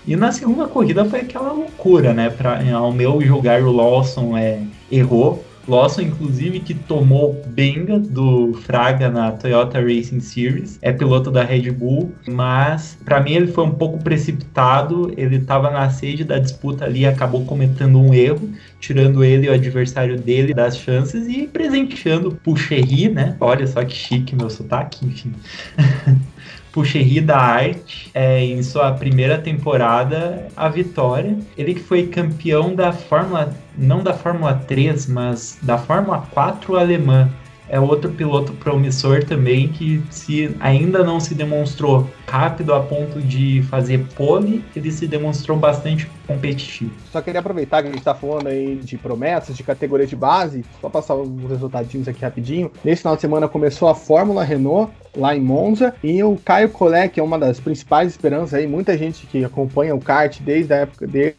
E na segunda corrida foi aquela loucura, né? Pra, ao meu julgar, o Lawson é, errou Lawson, inclusive, que tomou benga do Fraga na Toyota Racing Series, é piloto da Red Bull, mas para mim ele foi um pouco precipitado, ele estava na sede da disputa ali, acabou cometendo um erro, tirando ele e o adversário dele das chances e presenteando Cherry, né? Olha só que chique meu sotaque, enfim. Pucherri da Arte é, em sua primeira temporada a vitória. Ele que foi campeão da Fórmula, não da Fórmula 3, mas da Fórmula 4 alemã é outro piloto promissor também que se ainda não se demonstrou rápido a ponto de fazer pole, ele se demonstrou bastante competitivo. Só queria aproveitar que a gente está falando aí de promessas, de categorias de base, só passar os resultadinhos aqui rapidinho. Nesse final de semana começou a Fórmula Renault lá em Monza e o Caio Collet, que é uma das principais esperanças aí, muita gente que acompanha o kart desde a época dele,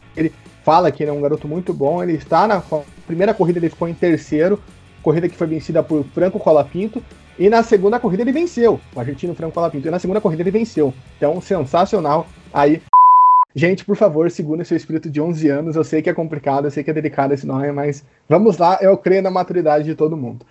fala que ele é um garoto muito bom, ele está na primeira corrida ele ficou em terceiro, corrida que foi vencida por Franco Colapinto. E na segunda corrida ele venceu, o argentino Franco Colapinto. E na segunda corrida ele venceu. Então, sensacional. Aí, gente, por favor, segure seu espírito de 11 anos. Eu sei que é complicado, eu sei que é delicado esse nome, mas vamos lá, eu creio na maturidade de todo mundo.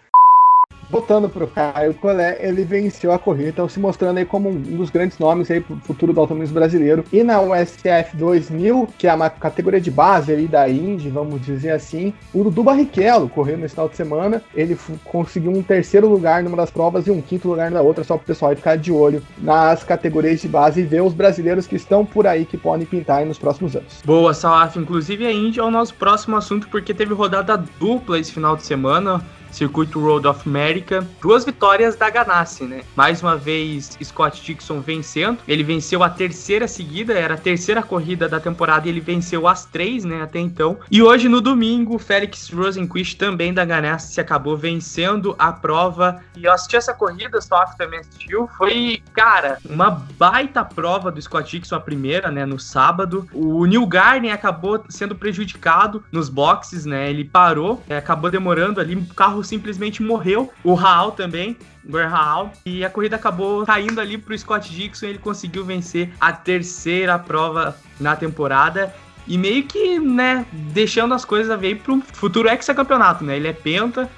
Voltando para o Caio Collet, ele venceu a corrida, então se mostrando aí como um dos grandes nomes aí para o futuro do automobilismo brasileiro. E na USF 2000, que é uma categoria de base aí da Indy, vamos dizer assim, o Dudu Barrichello correu nesse final de semana. Ele conseguiu um terceiro lugar numa das provas e um quinto lugar na outra, só para o pessoal ficar de olho nas categorias de base e ver os brasileiros que estão por aí que podem pintar nos próximos anos. Boa, Salaf. Inclusive a Indy é o nosso próximo assunto porque teve rodada dupla esse final de semana. Circuito Road of America. Duas vitórias da Ganassi, né? Mais uma vez, Scott Dixon vencendo. Ele venceu a terceira seguida, era a terceira corrida da temporada e ele venceu as três, né? Até então. E hoje, no domingo, Felix Rosenquist, também da Ganassi, acabou vencendo a prova. E eu assisti essa corrida, só que também assistiu. Foi, cara, uma baita prova do Scott Dixon, a primeira, né? No sábado. O Neil Garden acabou sendo prejudicado nos boxes, né? Ele parou, é, acabou demorando ali, o carro carro simplesmente morreu. O Raal também, o Raal. E a corrida acabou caindo ali pro Scott Dixon. Ele conseguiu vencer a terceira prova na temporada. E meio que, né, deixando as coisas a ver pro futuro ex-campeonato, né? Ele é penta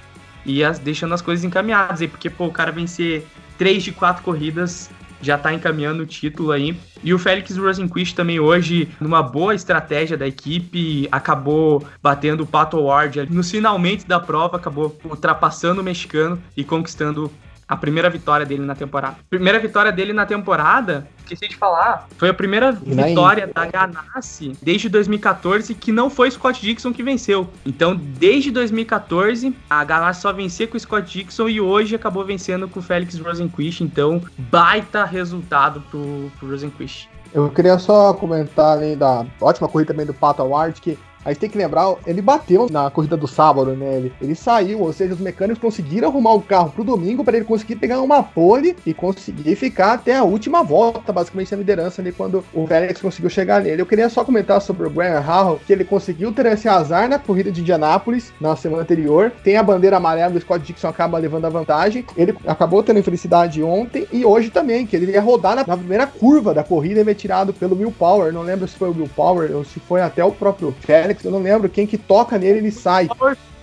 e as, deixando as coisas encaminhadas aí, porque, pô, o cara vencer três de quatro corridas já está encaminhando o título aí. E o Félix Rosenquist também hoje, numa boa estratégia da equipe, acabou batendo o Pato Ward nos finalmente da prova, acabou ultrapassando o mexicano e conquistando a primeira vitória dele na temporada. Primeira vitória dele na temporada, esqueci de falar, foi a primeira vitória da Ganassi desde 2014 que não foi Scott Dixon que venceu. Então, desde 2014, a Ganassi só vencia com o Scott Dixon e hoje acabou vencendo com o Félix Rosenquist. Então, baita resultado pro, pro Rosenquist. Eu queria só comentar além da ótima corrida também do Pato Award, que a gente tem que lembrar, ele bateu na corrida do sábado, né? Ele, ele saiu, ou seja, os mecânicos conseguiram arrumar o carro pro domingo para ele conseguir pegar uma pole e conseguir ficar até a última volta, basicamente a liderança ali quando o Félix conseguiu chegar nele. Eu queria só comentar sobre o Graham Howell, que ele conseguiu ter esse azar na corrida de Indianápolis na semana anterior. Tem a bandeira amarela, o Scott Dixon acaba levando a vantagem. Ele acabou tendo infelicidade ontem e hoje também, que ele ia rodar na, na primeira curva da corrida e foi tirado pelo Will Power. Não lembro se foi o Will Power ou se foi até o próprio Félix eu não lembro quem que toca nele, ele sai.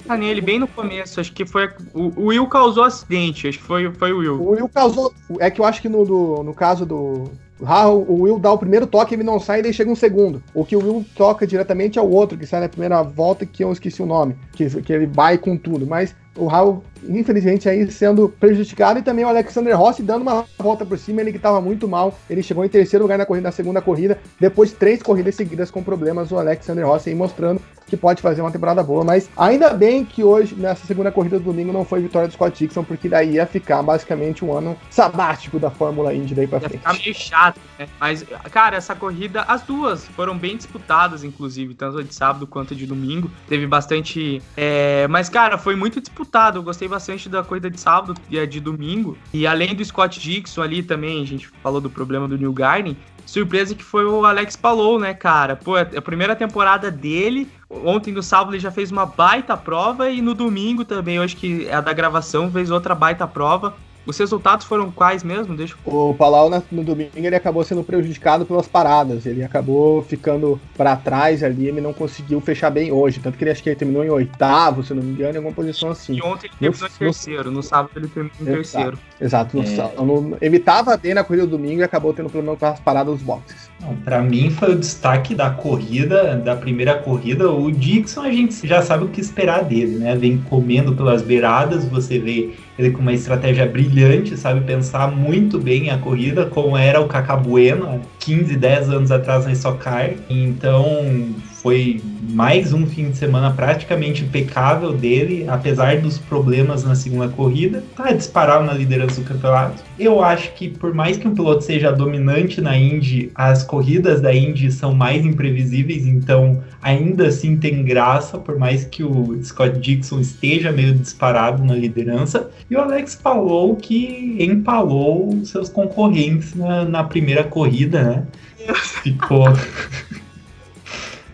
Tá nele bem no começo, acho que foi. O, o Will causou acidente, acho que foi, foi o Will. O Will causou. É que eu acho que no, do, no caso do. o Will dá o primeiro toque, ele não sai e daí chega um segundo. O que o Will toca diretamente é o outro, que sai na primeira volta, que eu esqueci o nome. Que, que ele vai com tudo. Mas o Raul, infelizmente, aí sendo prejudicado e também o Alexander Rossi dando uma volta por cima, ele que estava muito mal, ele chegou em terceiro lugar na corrida, na segunda corrida, depois de três corridas seguidas com problemas, o Alexander Rossi aí mostrando que pode fazer uma temporada boa, mas ainda bem que hoje, nessa segunda corrida do domingo, não foi vitória do Scott Dixon, porque daí ia ficar basicamente um ano sabático da Fórmula Indy daí pra ia frente. Ficar meio chato, né? Mas, cara, essa corrida, as duas foram bem disputadas, inclusive, tanto de sábado quanto de domingo. Teve bastante. É... Mas, cara, foi muito disputado. Eu gostei bastante da corrida de sábado e a de domingo. E além do Scott Dixon ali também, a gente falou do problema do New Garden. Surpresa que foi o Alex Palou, né, cara? Pô, é a primeira temporada dele. Ontem no sábado ele já fez uma baita prova e no domingo também, hoje que é a da gravação, fez outra baita prova. Os resultados foram quais mesmo? Deixa O Palau no domingo ele acabou sendo prejudicado pelas paradas. Ele acabou ficando para trás ali, ele não conseguiu fechar bem hoje. Tanto que ele acho que ele terminou em oitavo, se não me engano, em alguma posição assim. E ontem ele terminou no, em terceiro, no sábado ele terminou em terceiro. Exato, no, é... no, ele tava bem na corrida do domingo e acabou tendo problema com as paradas dos boxes. Para mim foi o destaque da corrida, da primeira corrida. O Dixon a gente já sabe o que esperar dele, né? Vem comendo pelas beiradas, você vê ele com uma estratégia brilhante, sabe pensar muito bem a corrida, como era o Cacá Bueno há 15, 10 anos atrás na Stock Car. Então foi mais um fim de semana praticamente impecável dele, apesar dos problemas na segunda corrida, tá disparado na liderança do campeonato. Eu acho que por mais que um piloto seja dominante na Indy, as corridas da Indy são mais imprevisíveis, então ainda assim tem graça, por mais que o Scott Dixon esteja meio disparado na liderança. E o Alex falou que empalou seus concorrentes na, na primeira corrida, né? Ficou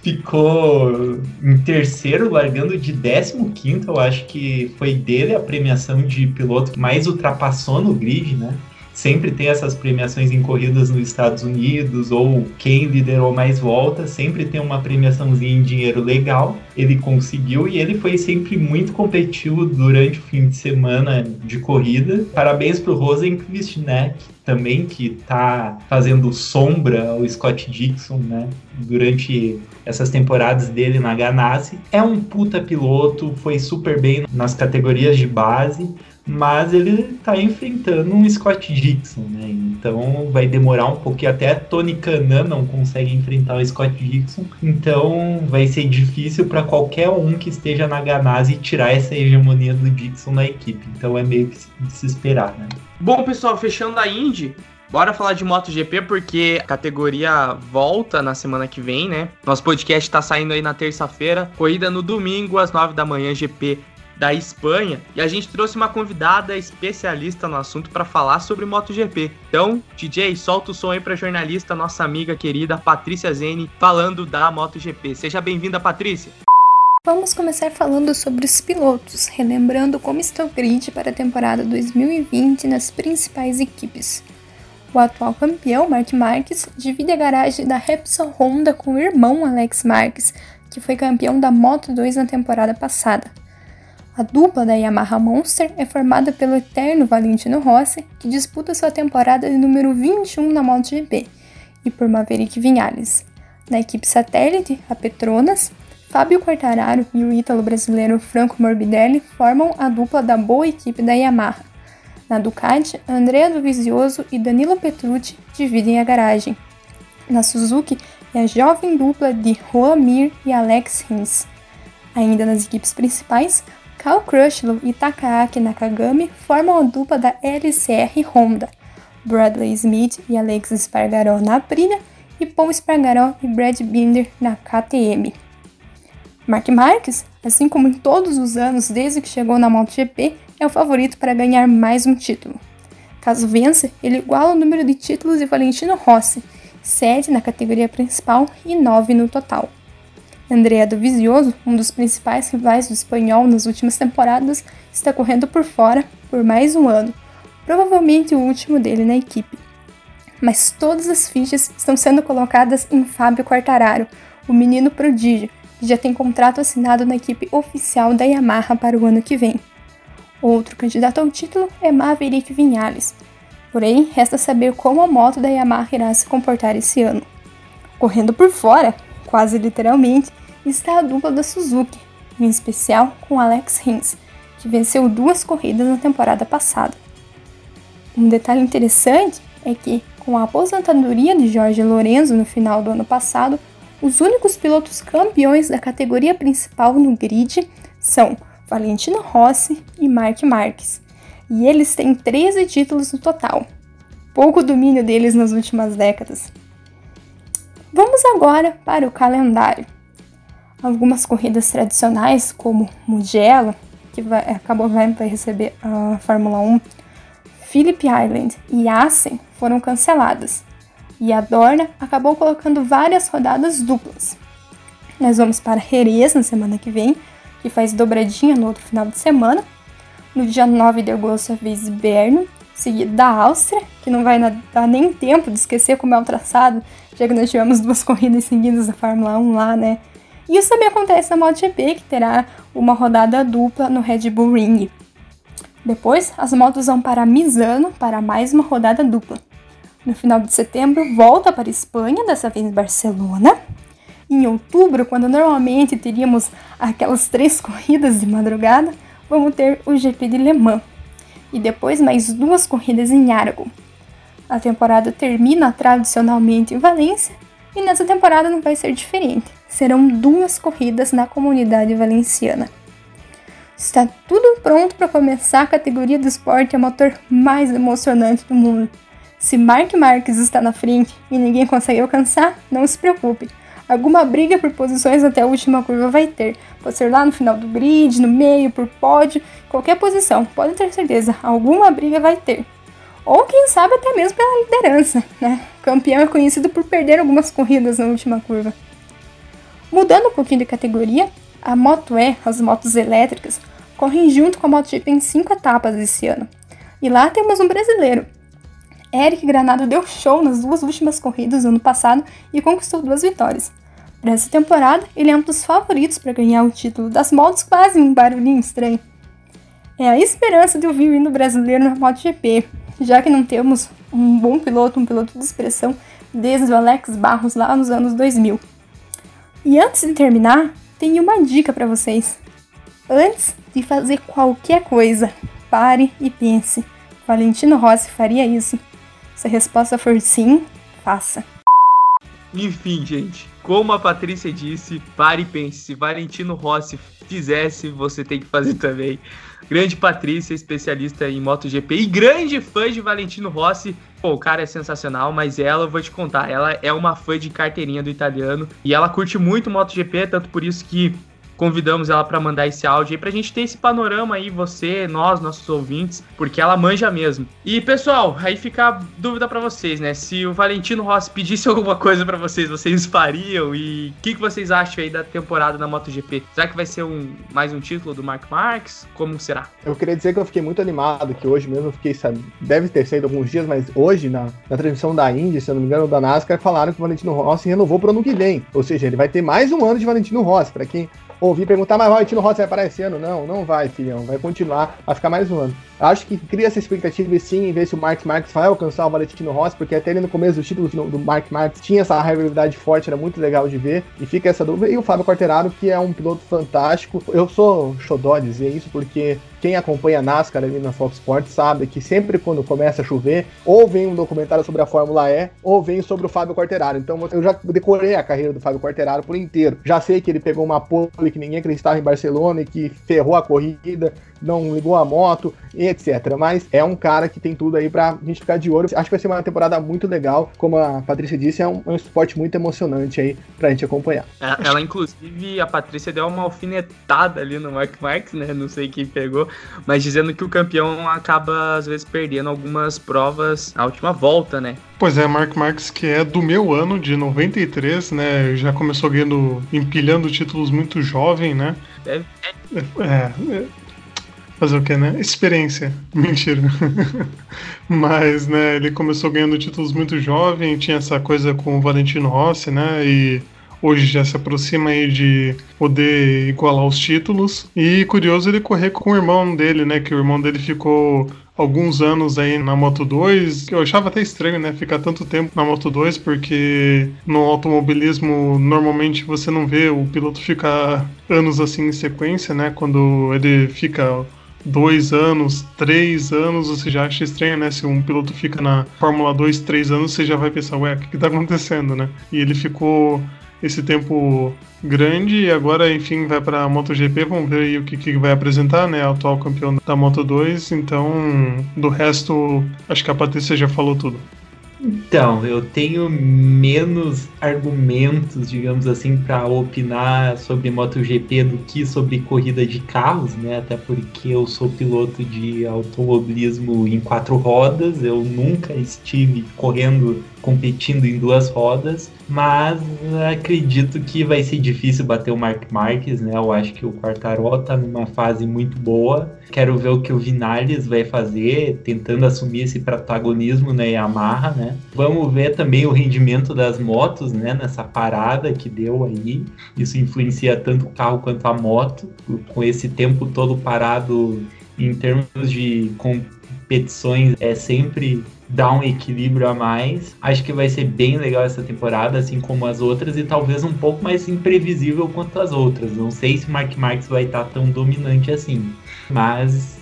ficou em terceiro, largando de 15, eu acho que foi dele a premiação de piloto que mais ultrapassou no grid, né? Sempre tem essas premiações em corridas nos Estados Unidos, ou quem liderou mais voltas, sempre tem uma premiaçãozinha em dinheiro legal. Ele conseguiu e ele foi sempre muito competitivo durante o fim de semana de corrida. Parabéns pro Rosenqvist, né? Também que tá fazendo sombra ao Scott Dixon, né? Durante essas temporadas dele na Ganassi. É um puta piloto, foi super bem nas categorias de base, mas ele tá enfrentando um Scott Dixon, né? Então vai demorar um pouquinho, até Tony Canan não consegue enfrentar o Scott Dixon, então vai ser difícil para qualquer um que esteja na Ganassi tirar essa hegemonia do Dixon na equipe. Então é meio que de se esperar, né? Bom, pessoal, fechando a Indy, Bora falar de MotoGP porque a categoria volta na semana que vem, né? Nosso podcast tá saindo aí na terça-feira, corrida no domingo às 9 da manhã, GP da Espanha, e a gente trouxe uma convidada especialista no assunto para falar sobre MotoGP. Então, DJ, solta o som aí para jornalista, nossa amiga querida Patrícia Zene, falando da MotoGP. Seja bem-vinda, Patrícia. Vamos começar falando sobre os pilotos, relembrando como está o grid para a temporada 2020 nas principais equipes. O atual campeão, Mark Marques, divide a garagem da Repsol Honda com o irmão Alex Marques, que foi campeão da Moto2 na temporada passada. A dupla da Yamaha Monster é formada pelo eterno Valentino Rossi, que disputa sua temporada de número 21 na MotoGP, e por Maverick Vinhales. Na equipe satélite, a Petronas, Fábio Quartararo e o ítalo brasileiro Franco Morbidelli formam a dupla da boa equipe da Yamaha. Na Ducati, Andrea Dovizioso e Danilo Petrucci dividem a garagem. Na Suzuki, é a jovem dupla de Juan Mir e Alex Rins. Ainda nas equipes principais, Cal Crutchlow e Takaaki Nakagami formam a dupla da LCR Honda, Bradley Smith e Alex Spargaró na Aprilia e Paul Spargaró e Brad Binder na KTM. Mark Marques, assim como em todos os anos desde que chegou na MotoGP, é o favorito para ganhar mais um título. Caso vença, ele iguala o número de títulos de Valentino Rossi, 7 na categoria principal e 9 no total. Andrea Dovizioso, um dos principais rivais do espanhol nas últimas temporadas, está correndo por fora por mais um ano, provavelmente o último dele na equipe. Mas todas as fichas estão sendo colocadas em Fábio Quartararo, o menino prodígio, que já tem contrato assinado na equipe oficial da Yamaha para o ano que vem. Outro candidato ao título é Maverick Vinhales, porém resta saber como a moto da Yamaha irá se comportar esse ano. Correndo por fora, quase literalmente, está a dupla da Suzuki, em especial com Alex Rins, que venceu duas corridas na temporada passada. Um detalhe interessante é que, com a aposentadoria de Jorge Lorenzo no final do ano passado, os únicos pilotos campeões da categoria principal no grid são Valentino Rossi e Mark Marques, e eles têm 13 títulos no total. Pouco domínio deles nas últimas décadas. Vamos agora para o calendário. Algumas corridas tradicionais, como Mugello, que vai, acabou vai, vai receber a Fórmula 1, Phillip Island e Assen foram canceladas. E a Dorna acabou colocando várias rodadas duplas. Nós vamos para Jerez na semana que vem, que faz dobradinha no outro final de semana. No dia 9 de agosto, a vez Berno, seguido da Áustria, que não vai dar nem tempo de esquecer como é o traçado, já que nós tivemos duas corridas seguidas da Fórmula 1 lá, né? E isso também acontece na MotoGP, que terá uma rodada dupla no Red Bull Ring. Depois, as motos vão para Misano para mais uma rodada dupla. No final de setembro, volta para Espanha, dessa vez Barcelona. Em outubro, quando normalmente teríamos aquelas três corridas de madrugada, vamos ter o GP de Le Mans. E depois mais duas corridas em Aragão. A temporada termina tradicionalmente em Valência e nessa temporada não vai ser diferente. Serão duas corridas na comunidade valenciana. Está tudo pronto para começar a categoria do esporte a motor mais emocionante do mundo. Se Mark Marques está na frente e ninguém consegue alcançar, não se preocupe. Alguma briga por posições até a última curva vai ter. Pode ser lá no final do grid, no meio, por pódio, qualquer posição. Pode ter certeza, alguma briga vai ter ou quem sabe até mesmo pela liderança, né? O campeão é conhecido por perder algumas corridas na última curva. Mudando um pouquinho de categoria, a Moto E, as motos elétricas, correm junto com a MotoGP em cinco etapas esse ano. E lá temos um brasileiro. Eric Granado deu show nas duas últimas corridas do ano passado e conquistou duas vitórias. Para essa temporada, ele é um dos favoritos para ganhar o título das motos, quase um barulhinho estranho. É a esperança de ouvir o hino brasileiro na MotoGP, já que não temos um bom piloto, um piloto de expressão, desde o Alex Barros lá nos anos 2000. E antes de terminar, tenho uma dica para vocês. Antes de fazer qualquer coisa, pare e pense. Valentino Rossi faria isso? Se a resposta for sim, faça. Enfim, gente, como a Patrícia disse, pare e pense. Se Valentino Rossi fizesse, você tem que fazer também. Grande Patrícia, especialista em MotoGP e grande fã de Valentino Rossi. Pô, o cara é sensacional, mas ela, eu vou te contar, ela é uma fã de carteirinha do italiano e ela curte muito MotoGP, tanto por isso que convidamos ela para mandar esse áudio aí pra gente ter esse panorama aí, você, nós, nossos ouvintes, porque ela manja mesmo. E pessoal, aí fica a dúvida para vocês, né? Se o Valentino Rossi pedisse alguma coisa para vocês, vocês fariam? E o que, que vocês acham aí da temporada da MotoGP? Será que vai ser um, mais um título do Mark Marques? Como será? Eu queria dizer que eu fiquei muito animado, que hoje mesmo eu fiquei, sabe, deve ter sido alguns dias, mas hoje, na, na transmissão da Indy, se eu não me engano, da NASCAR, falaram que o Valentino Rossi renovou pro ano que vem. Ou seja, ele vai ter mais um ano de Valentino Rossi. Para quem ouvir perguntar, mas o Valentino Rossi vai parar esse ano? Não, não vai, filhão. Vai continuar a ficar mais um ano. Acho que cria essa expectativa sim, em ver se o Mark Marques vai alcançar o Valentino Rossi, porque até ele no começo do título do Mark Marques tinha essa rivalidade forte, era muito legal de ver. E fica essa dúvida. E o Fábio Quarteraro, que é um piloto fantástico. Eu sou xodó dizer isso, porque quem acompanha a NASCAR ali na Fox Sports sabe que sempre quando começa a chover, ou vem um documentário sobre a Fórmula E, ou vem sobre o Fábio Quarteraro. Então eu já decorei a carreira do Fábio Quarteraro por inteiro. Já sei que ele pegou uma pole que ninguém acreditava em Barcelona e que ferrou a corrida, não ligou a moto, e etc. Mas é um cara que tem tudo aí pra gente ficar de olho. Acho que vai ser uma temporada muito legal. Como a Patrícia disse, é um, é um esporte muito emocionante aí pra gente acompanhar. É, ela, inclusive, a Patrícia deu uma alfinetada ali no Mark Marques, né? Não sei quem pegou, mas dizendo que o campeão acaba, às vezes, perdendo algumas provas na última volta, né? Pois é, Mark Marques, que é do meu ano, de 93, né? Já começou ganhando, empilhando títulos muito jovem, né? Deve... É, é, Fazer o que, né? Experiência. Mentira. Mas, né, ele começou ganhando títulos muito jovem, tinha essa coisa com o Valentino Rossi, né? E hoje já se aproxima aí de poder igualar os títulos. E curioso ele correr com o irmão dele, né? Que o irmão dele ficou alguns anos aí na Moto 2, que eu achava até estranho, né, ficar tanto tempo na Moto 2, porque no automobilismo normalmente você não vê o piloto ficar anos assim em sequência, né, quando ele fica dois anos, três anos, você já acha estranho, né? Se um piloto fica na Fórmula 2 três anos, você já vai pensar, ué, o que, que tá acontecendo, né? E ele ficou esse tempo grande e agora, enfim, vai para a MotoGP. Vamos ver aí o que, que vai apresentar, né? Atual campeão da Moto 2. Então, do resto, acho que a Patrícia já falou tudo. Então, eu tenho menos argumentos, digamos assim, para opinar sobre MotoGP do que sobre corrida de carros, né? Até porque eu sou piloto de automobilismo em quatro rodas, eu nunca estive correndo competindo em duas rodas, mas acredito que vai ser difícil bater o Mark Marques, né? Eu acho que o Quartaró tá numa fase muito boa. Quero ver o que o Vinales vai fazer, tentando assumir esse protagonismo na Yamaha, né? Vamos ver também o rendimento das motos, né? Nessa parada que deu aí. Isso influencia tanto o carro quanto a moto. Com esse tempo todo parado em termos de competições, é sempre dar um equilíbrio a mais. Acho que vai ser bem legal essa temporada, assim como as outras, e talvez um pouco mais imprevisível quanto as outras. Não sei se Mark Marques vai estar tão dominante assim, mas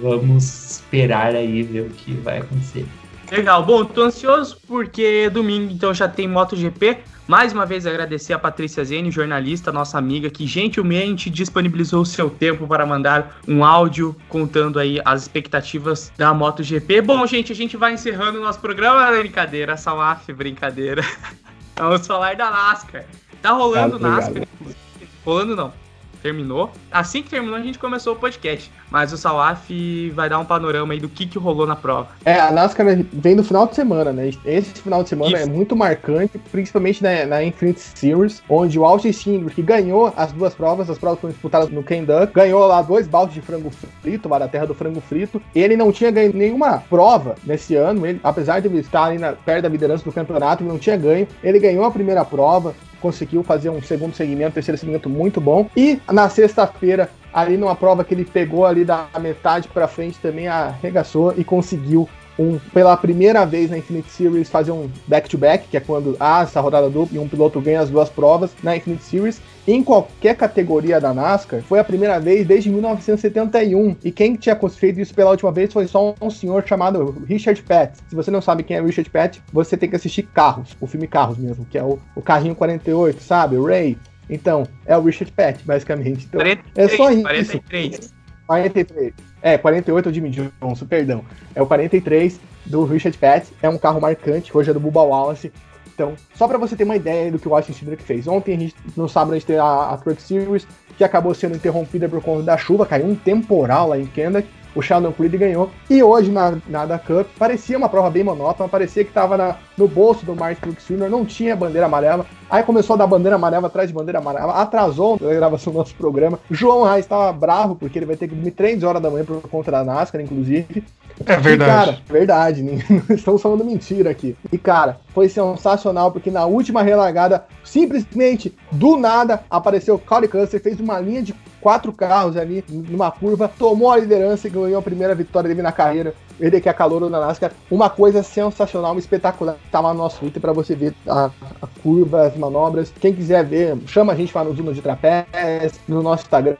vamos esperar aí ver o que vai acontecer. Legal, bom, tô ansioso porque domingo então já tem MotoGP. Mais uma vez agradecer a Patrícia Zene, jornalista, nossa amiga, que gentilmente disponibilizou o seu tempo para mandar um áudio contando aí as expectativas da MotoGP. Bom, gente, a gente vai encerrando o nosso programa. Brincadeira, Salaf, brincadeira. Vamos falar da NASCAR. Tá rolando obrigado, NASCAR. Rolando não terminou. Assim que terminou, a gente começou o podcast. Mas o Salaf vai dar um panorama aí do que, que rolou na prova. É, a NASCAR vem no final de semana, né? Esse final de semana Isso. é muito marcante, principalmente na, na Infinite Series, onde o Austin Cindric, que ganhou as duas provas, as provas foram disputadas no Kenduck, ganhou lá dois baldes de frango frito, lá da terra do frango frito. Ele não tinha ganho nenhuma prova nesse ano, ele, apesar de estar ali na, perto da liderança do campeonato, ele não tinha ganho. Ele ganhou a primeira prova, conseguiu fazer um segundo segmento, terceiro segmento muito bom. E na sexta-feira, ali numa prova que ele pegou ali da metade para frente, também arregaçou e conseguiu um, pela primeira vez na Infinite Series fazer um back-to-back, -back, que é quando há essa rodada dupla e um piloto ganha as duas provas na Infinite Series. Em qualquer categoria da NASCAR, foi a primeira vez desde 1971. E quem tinha feito isso pela última vez foi só um senhor chamado Richard Pett. Se você não sabe quem é Richard Pett, você tem que assistir Carros, o filme Carros mesmo, que é o, o carrinho 48, sabe? O Ray. Então, é o Richard Pett, basicamente. Então, 43, é só isso. 43. 43. É, 48 é o Jimmy Johnson, perdão. É o 43 do Richard Pett. É um carro marcante, hoje é do Bubba Wallace. Então, só para você ter uma ideia do que o Austin Cindric fez. Ontem, a gente, no sábado, a gente teve a, a Truck Series, que acabou sendo interrompida por conta da chuva, caiu um temporal lá em Kendrick. O Sheldon Creed ganhou. E hoje, na, na da Cup, parecia uma prova bem monótona, parecia que estava no bolso do Martin Truex Jr., não tinha bandeira amarela. Aí começou a dar bandeira amarela atrás de bandeira amarela, atrasou a gravação do nosso programa. João Reis estava bravo, porque ele vai ter que dormir 3 horas da manhã por conta da NASCAR, inclusive. É verdade. E, cara, verdade, não estamos falando mentira aqui. E, cara, foi sensacional, porque na última relargada, simplesmente, do nada, apareceu o Cody Custer, fez uma linha de quatro carros ali numa curva, tomou a liderança e ganhou a primeira vitória dele na carreira. Ele que é calor na NASCAR. Uma coisa sensacional, espetacular. Tá lá no nosso Twitter para você ver a, a, curva, as manobras. Quem quiser ver, chama a gente lá no Zona de Trapézio, no nosso Instagram,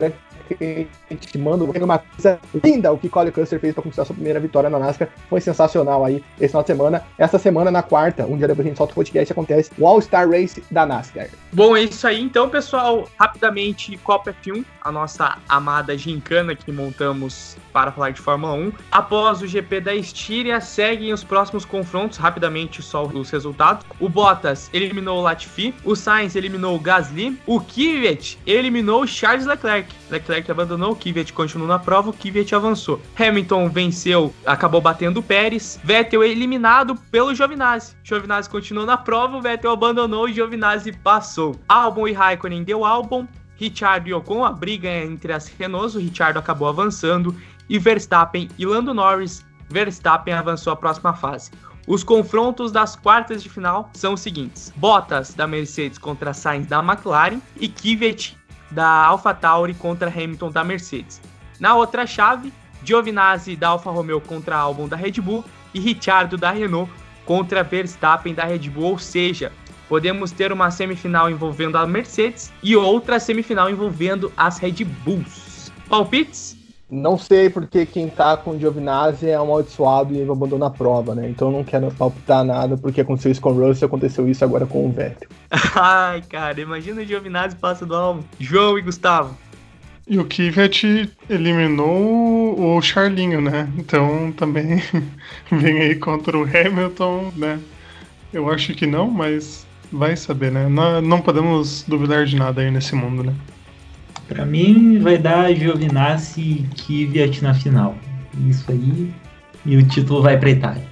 que a gente manda uma coisa linda o que Colin Custer fez para conquistar sua primeira vitória na NASCAR. Foi sensacional aí esse final de semana. Essa semana, na quarta, um dia depois a gente solta o podcast, acontece o All-Star Race da NASCAR. Bom, é isso aí. Então, pessoal, rapidamente, Copa F1, a nossa amada gincana que montamos para falar de Fórmula 1. Após o GP da Estíria, seguem os próximos confrontos, rapidamente só os resultados. O Bottas eliminou o Latifi, o Sainz eliminou o Gasly, o Kvyat eliminou o Charles Leclerc. Leclerc abandonou, o Kvyat continuou na prova, o Kvyat avançou. Hamilton venceu, acabou batendo o Pérez. Vettel eliminado pelo Giovinazzi. Giovinazzi continuou na prova, o Vettel abandonou e Giovinazzi passou. Albon e Raikkonen deu Albon. Richard e Ocon, a briga entre as Renaults, o Richard acabou avançando e Verstappen e Lando Norris, Verstappen avançou à próxima fase. Os confrontos das quartas de final são os seguintes: Bottas da Mercedes contra Sainz da McLaren e Kvyat da AlphaTauri contra Hamilton da Mercedes. Na outra chave, Giovinazzi da Alfa Romeo contra Albon da Red Bull e Ricciardo da Renault contra Verstappen da Red Bull, ou seja, podemos ter uma semifinal envolvendo a Mercedes e outra semifinal envolvendo as Red Bulls. Palpites? Não sei porque quem tá com o Giovinazzi é amaldiçoado e abandona a prova, né? Então não quero palpitar nada porque aconteceu isso com o Russell, aconteceu isso agora com o Vettel. Ai, cara, imagina o Giovinazzi passa do álbum. João e Gustavo. E o Kvyat eliminou o Charlinho, né? Então também vem aí contra o Hamilton, né? Eu acho que não, mas vai saber, né? Não, não podemos duvidar de nada aí nesse mundo, né? Pra mim vai dar Giovinazzi e Kvyat na final. Isso aí. E o título vai pra Itália.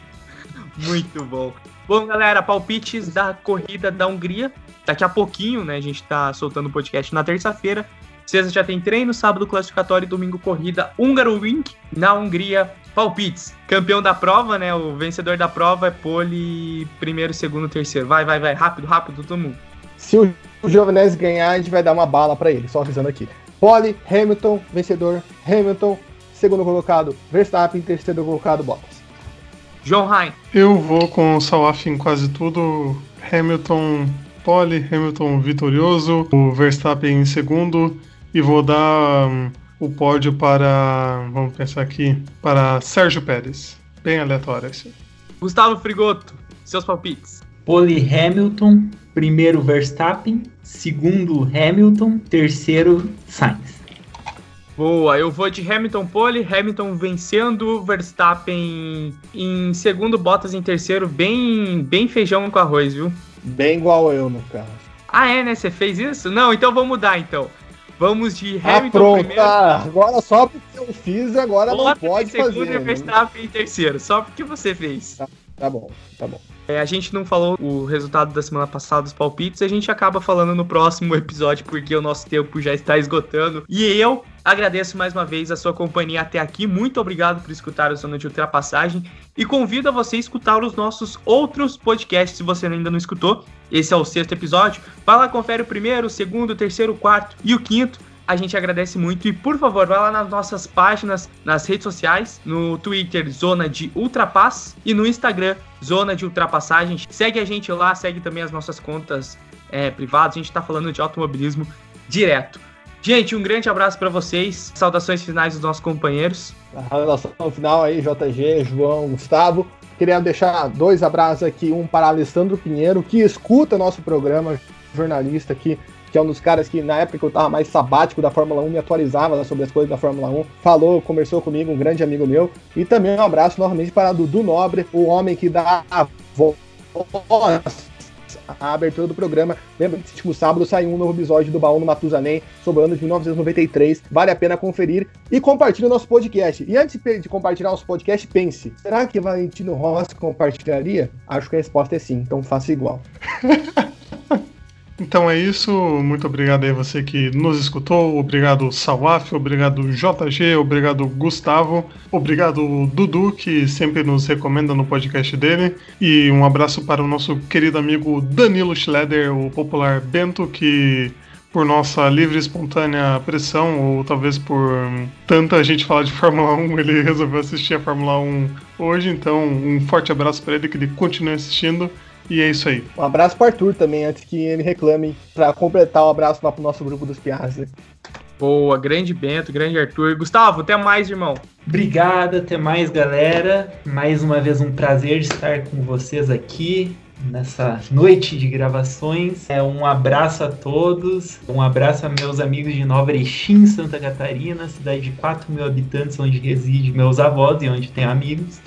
Muito bom. Bom, galera, palpites da corrida da Hungria. Daqui a pouquinho, né? A gente tá soltando o podcast na terça-feira. Sexta já tem treino, sábado classificatório e domingo corrida Húngaro Wink na Hungria. Palpites. Campeão da prova, né? O vencedor da prova é pole primeiro, segundo, terceiro. Vai, vai, vai. Rápido, rápido, todo mundo. Se o Giovinazzi ganhar, a gente vai dar uma bala para ele, só avisando aqui. Pole, Hamilton, vencedor, Hamilton, segundo colocado, Verstappen, terceiro colocado, Bottas. João Rain. Eu vou com o Salaf em quase tudo. Hamilton pole, Hamilton vitorioso, o Verstappen em segundo e vou dar um, o pódio para, vamos pensar aqui, para Sérgio Pérez. Bem aleatório esse. Gustavo Frigoto, seus palpites. Pole Hamilton, primeiro Verstappen, segundo Hamilton, terceiro Sainz. Boa, eu vou de Hamilton pole, Hamilton vencendo, Verstappen em segundo, Bottas em terceiro, bem, bem feijão com arroz, viu? Bem igual eu, no caso. Ah, é, né? Você fez isso? Não, então vamos mudar, então. Vamos de Hamilton ah, pronto, primeiro. Ah, agora só porque eu fiz, agora Bottas não pode em segundo fazer. e né? Verstappen em terceiro, só porque você fez. Tá bom, tá bom. É, a gente não falou o resultado da semana passada dos palpites, a gente acaba falando no próximo episódio porque o nosso tempo já está esgotando. E eu agradeço mais uma vez a sua companhia até aqui. Muito obrigado por escutar o Zona de Ultrapassagem e convido a você a escutar os nossos outros podcasts se você ainda não escutou. Esse é o sexto episódio. Vai lá, confere o primeiro, o segundo, o terceiro, o quarto e o quinto a gente agradece muito. E por favor, vai lá nas nossas páginas, nas redes sociais, no Twitter, Zona de Ultrapass, e no Instagram, Zona de Ultrapassagem. Segue a gente lá, segue também as nossas contas é, privadas. A gente tá falando de automobilismo direto. Gente, um grande abraço para vocês. Saudações finais dos nossos companheiros. A relação final aí, JG, João, Gustavo. Queria deixar dois abraços aqui, um para Alessandro Pinheiro, que escuta nosso programa, jornalista aqui que é um dos caras que na época que eu tava mais sabático da Fórmula 1 me atualizava sobre as coisas da Fórmula 1, falou, conversou comigo, um grande amigo meu, e também um abraço novamente para Dudu Nobre, o homem que dá a voz a abertura do programa. Lembra que esse último sábado saiu um novo episódio do Baú no Matusalém sobre o ano de 1993. Vale a pena conferir e compartilhe o nosso podcast. E antes de compartilhar nosso podcast, pense: será que Valentino Rossi compartilharia? Acho que a resposta é sim, então faça igual. Então é isso, muito obrigado aí você que nos escutou, obrigado Salaf, obrigado JG, obrigado Gustavo, obrigado Dudu que sempre nos recomenda no podcast dele. E um abraço para o nosso querido amigo Danilo Schleder, o popular Bento que por nossa livre e espontânea pressão, ou talvez por tanta gente falar de Fórmula 1, ele resolveu assistir a Fórmula 1 hoje, então um forte abraço para ele, que ele continue assistindo. E é isso aí. Um abraço pro Arthur também, antes que ele reclame, pra completar o abraço lá pro nosso grupo dos Piazza. Boa, grande Bento, grande Arthur. Gustavo, até mais, irmão. Obrigado, até mais, galera. Mais uma vez um prazer estar com vocês aqui nessa noite de gravações. É um abraço a todos, um abraço a meus amigos de Nova Erechim, Santa Catarina, cidade de 4 mil habitantes, onde reside meus avós e onde tenho amigos.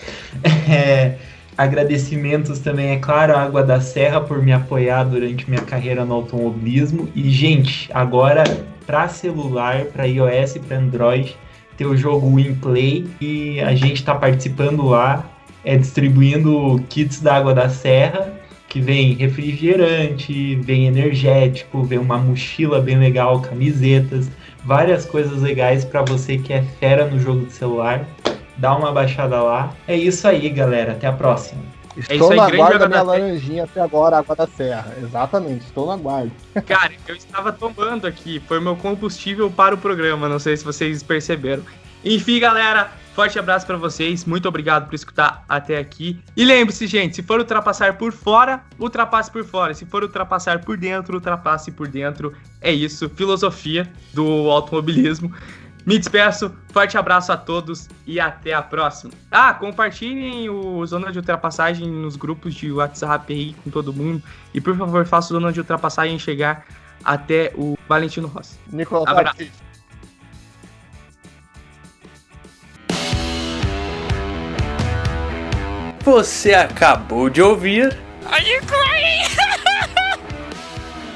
É, agradecimentos também, é claro, à Água da Serra por me apoiar durante minha carreira no automobilismo. E, gente, agora para celular, para iOS para Android, ter o jogo WinPlay e a gente está participando lá, é distribuindo kits da Água da Serra que vem refrigerante, vem energético, vem uma mochila bem legal, camisetas, várias coisas legais para você que é fera no jogo de celular. Dá uma baixada lá. É isso aí, galera. Até a próxima. Estou É isso aí, na grande guarda da minha laranjinha até agora, Água da Serra. Exatamente, estou na guarda. Cara, eu estava tomando aqui, foi meu combustível para o programa, não sei se vocês perceberam. Enfim, galera, forte abraço para vocês, muito obrigado por escutar até aqui. E lembre-se, gente, se for ultrapassar por fora, ultrapasse por fora. Se for ultrapassar por dentro, ultrapasse por dentro. É isso, filosofia do automobilismo. Me despeço, forte abraço a todos e até a próxima. Ah, compartilhem o Zona de Ultrapassagem nos grupos de WhatsApp aí com todo mundo. E por favor, faça o Zona de Ultrapassagem chegar até o Valentino Rossi. Nicolas Abraço. Você acabou de ouvir Are you crying?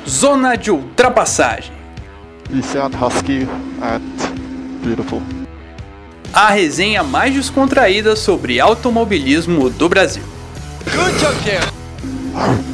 Zona de Ultrapassagem. Lucian Husky at Beautiful. A resenha mais descontraída sobre automobilismo do Brasil. Good job.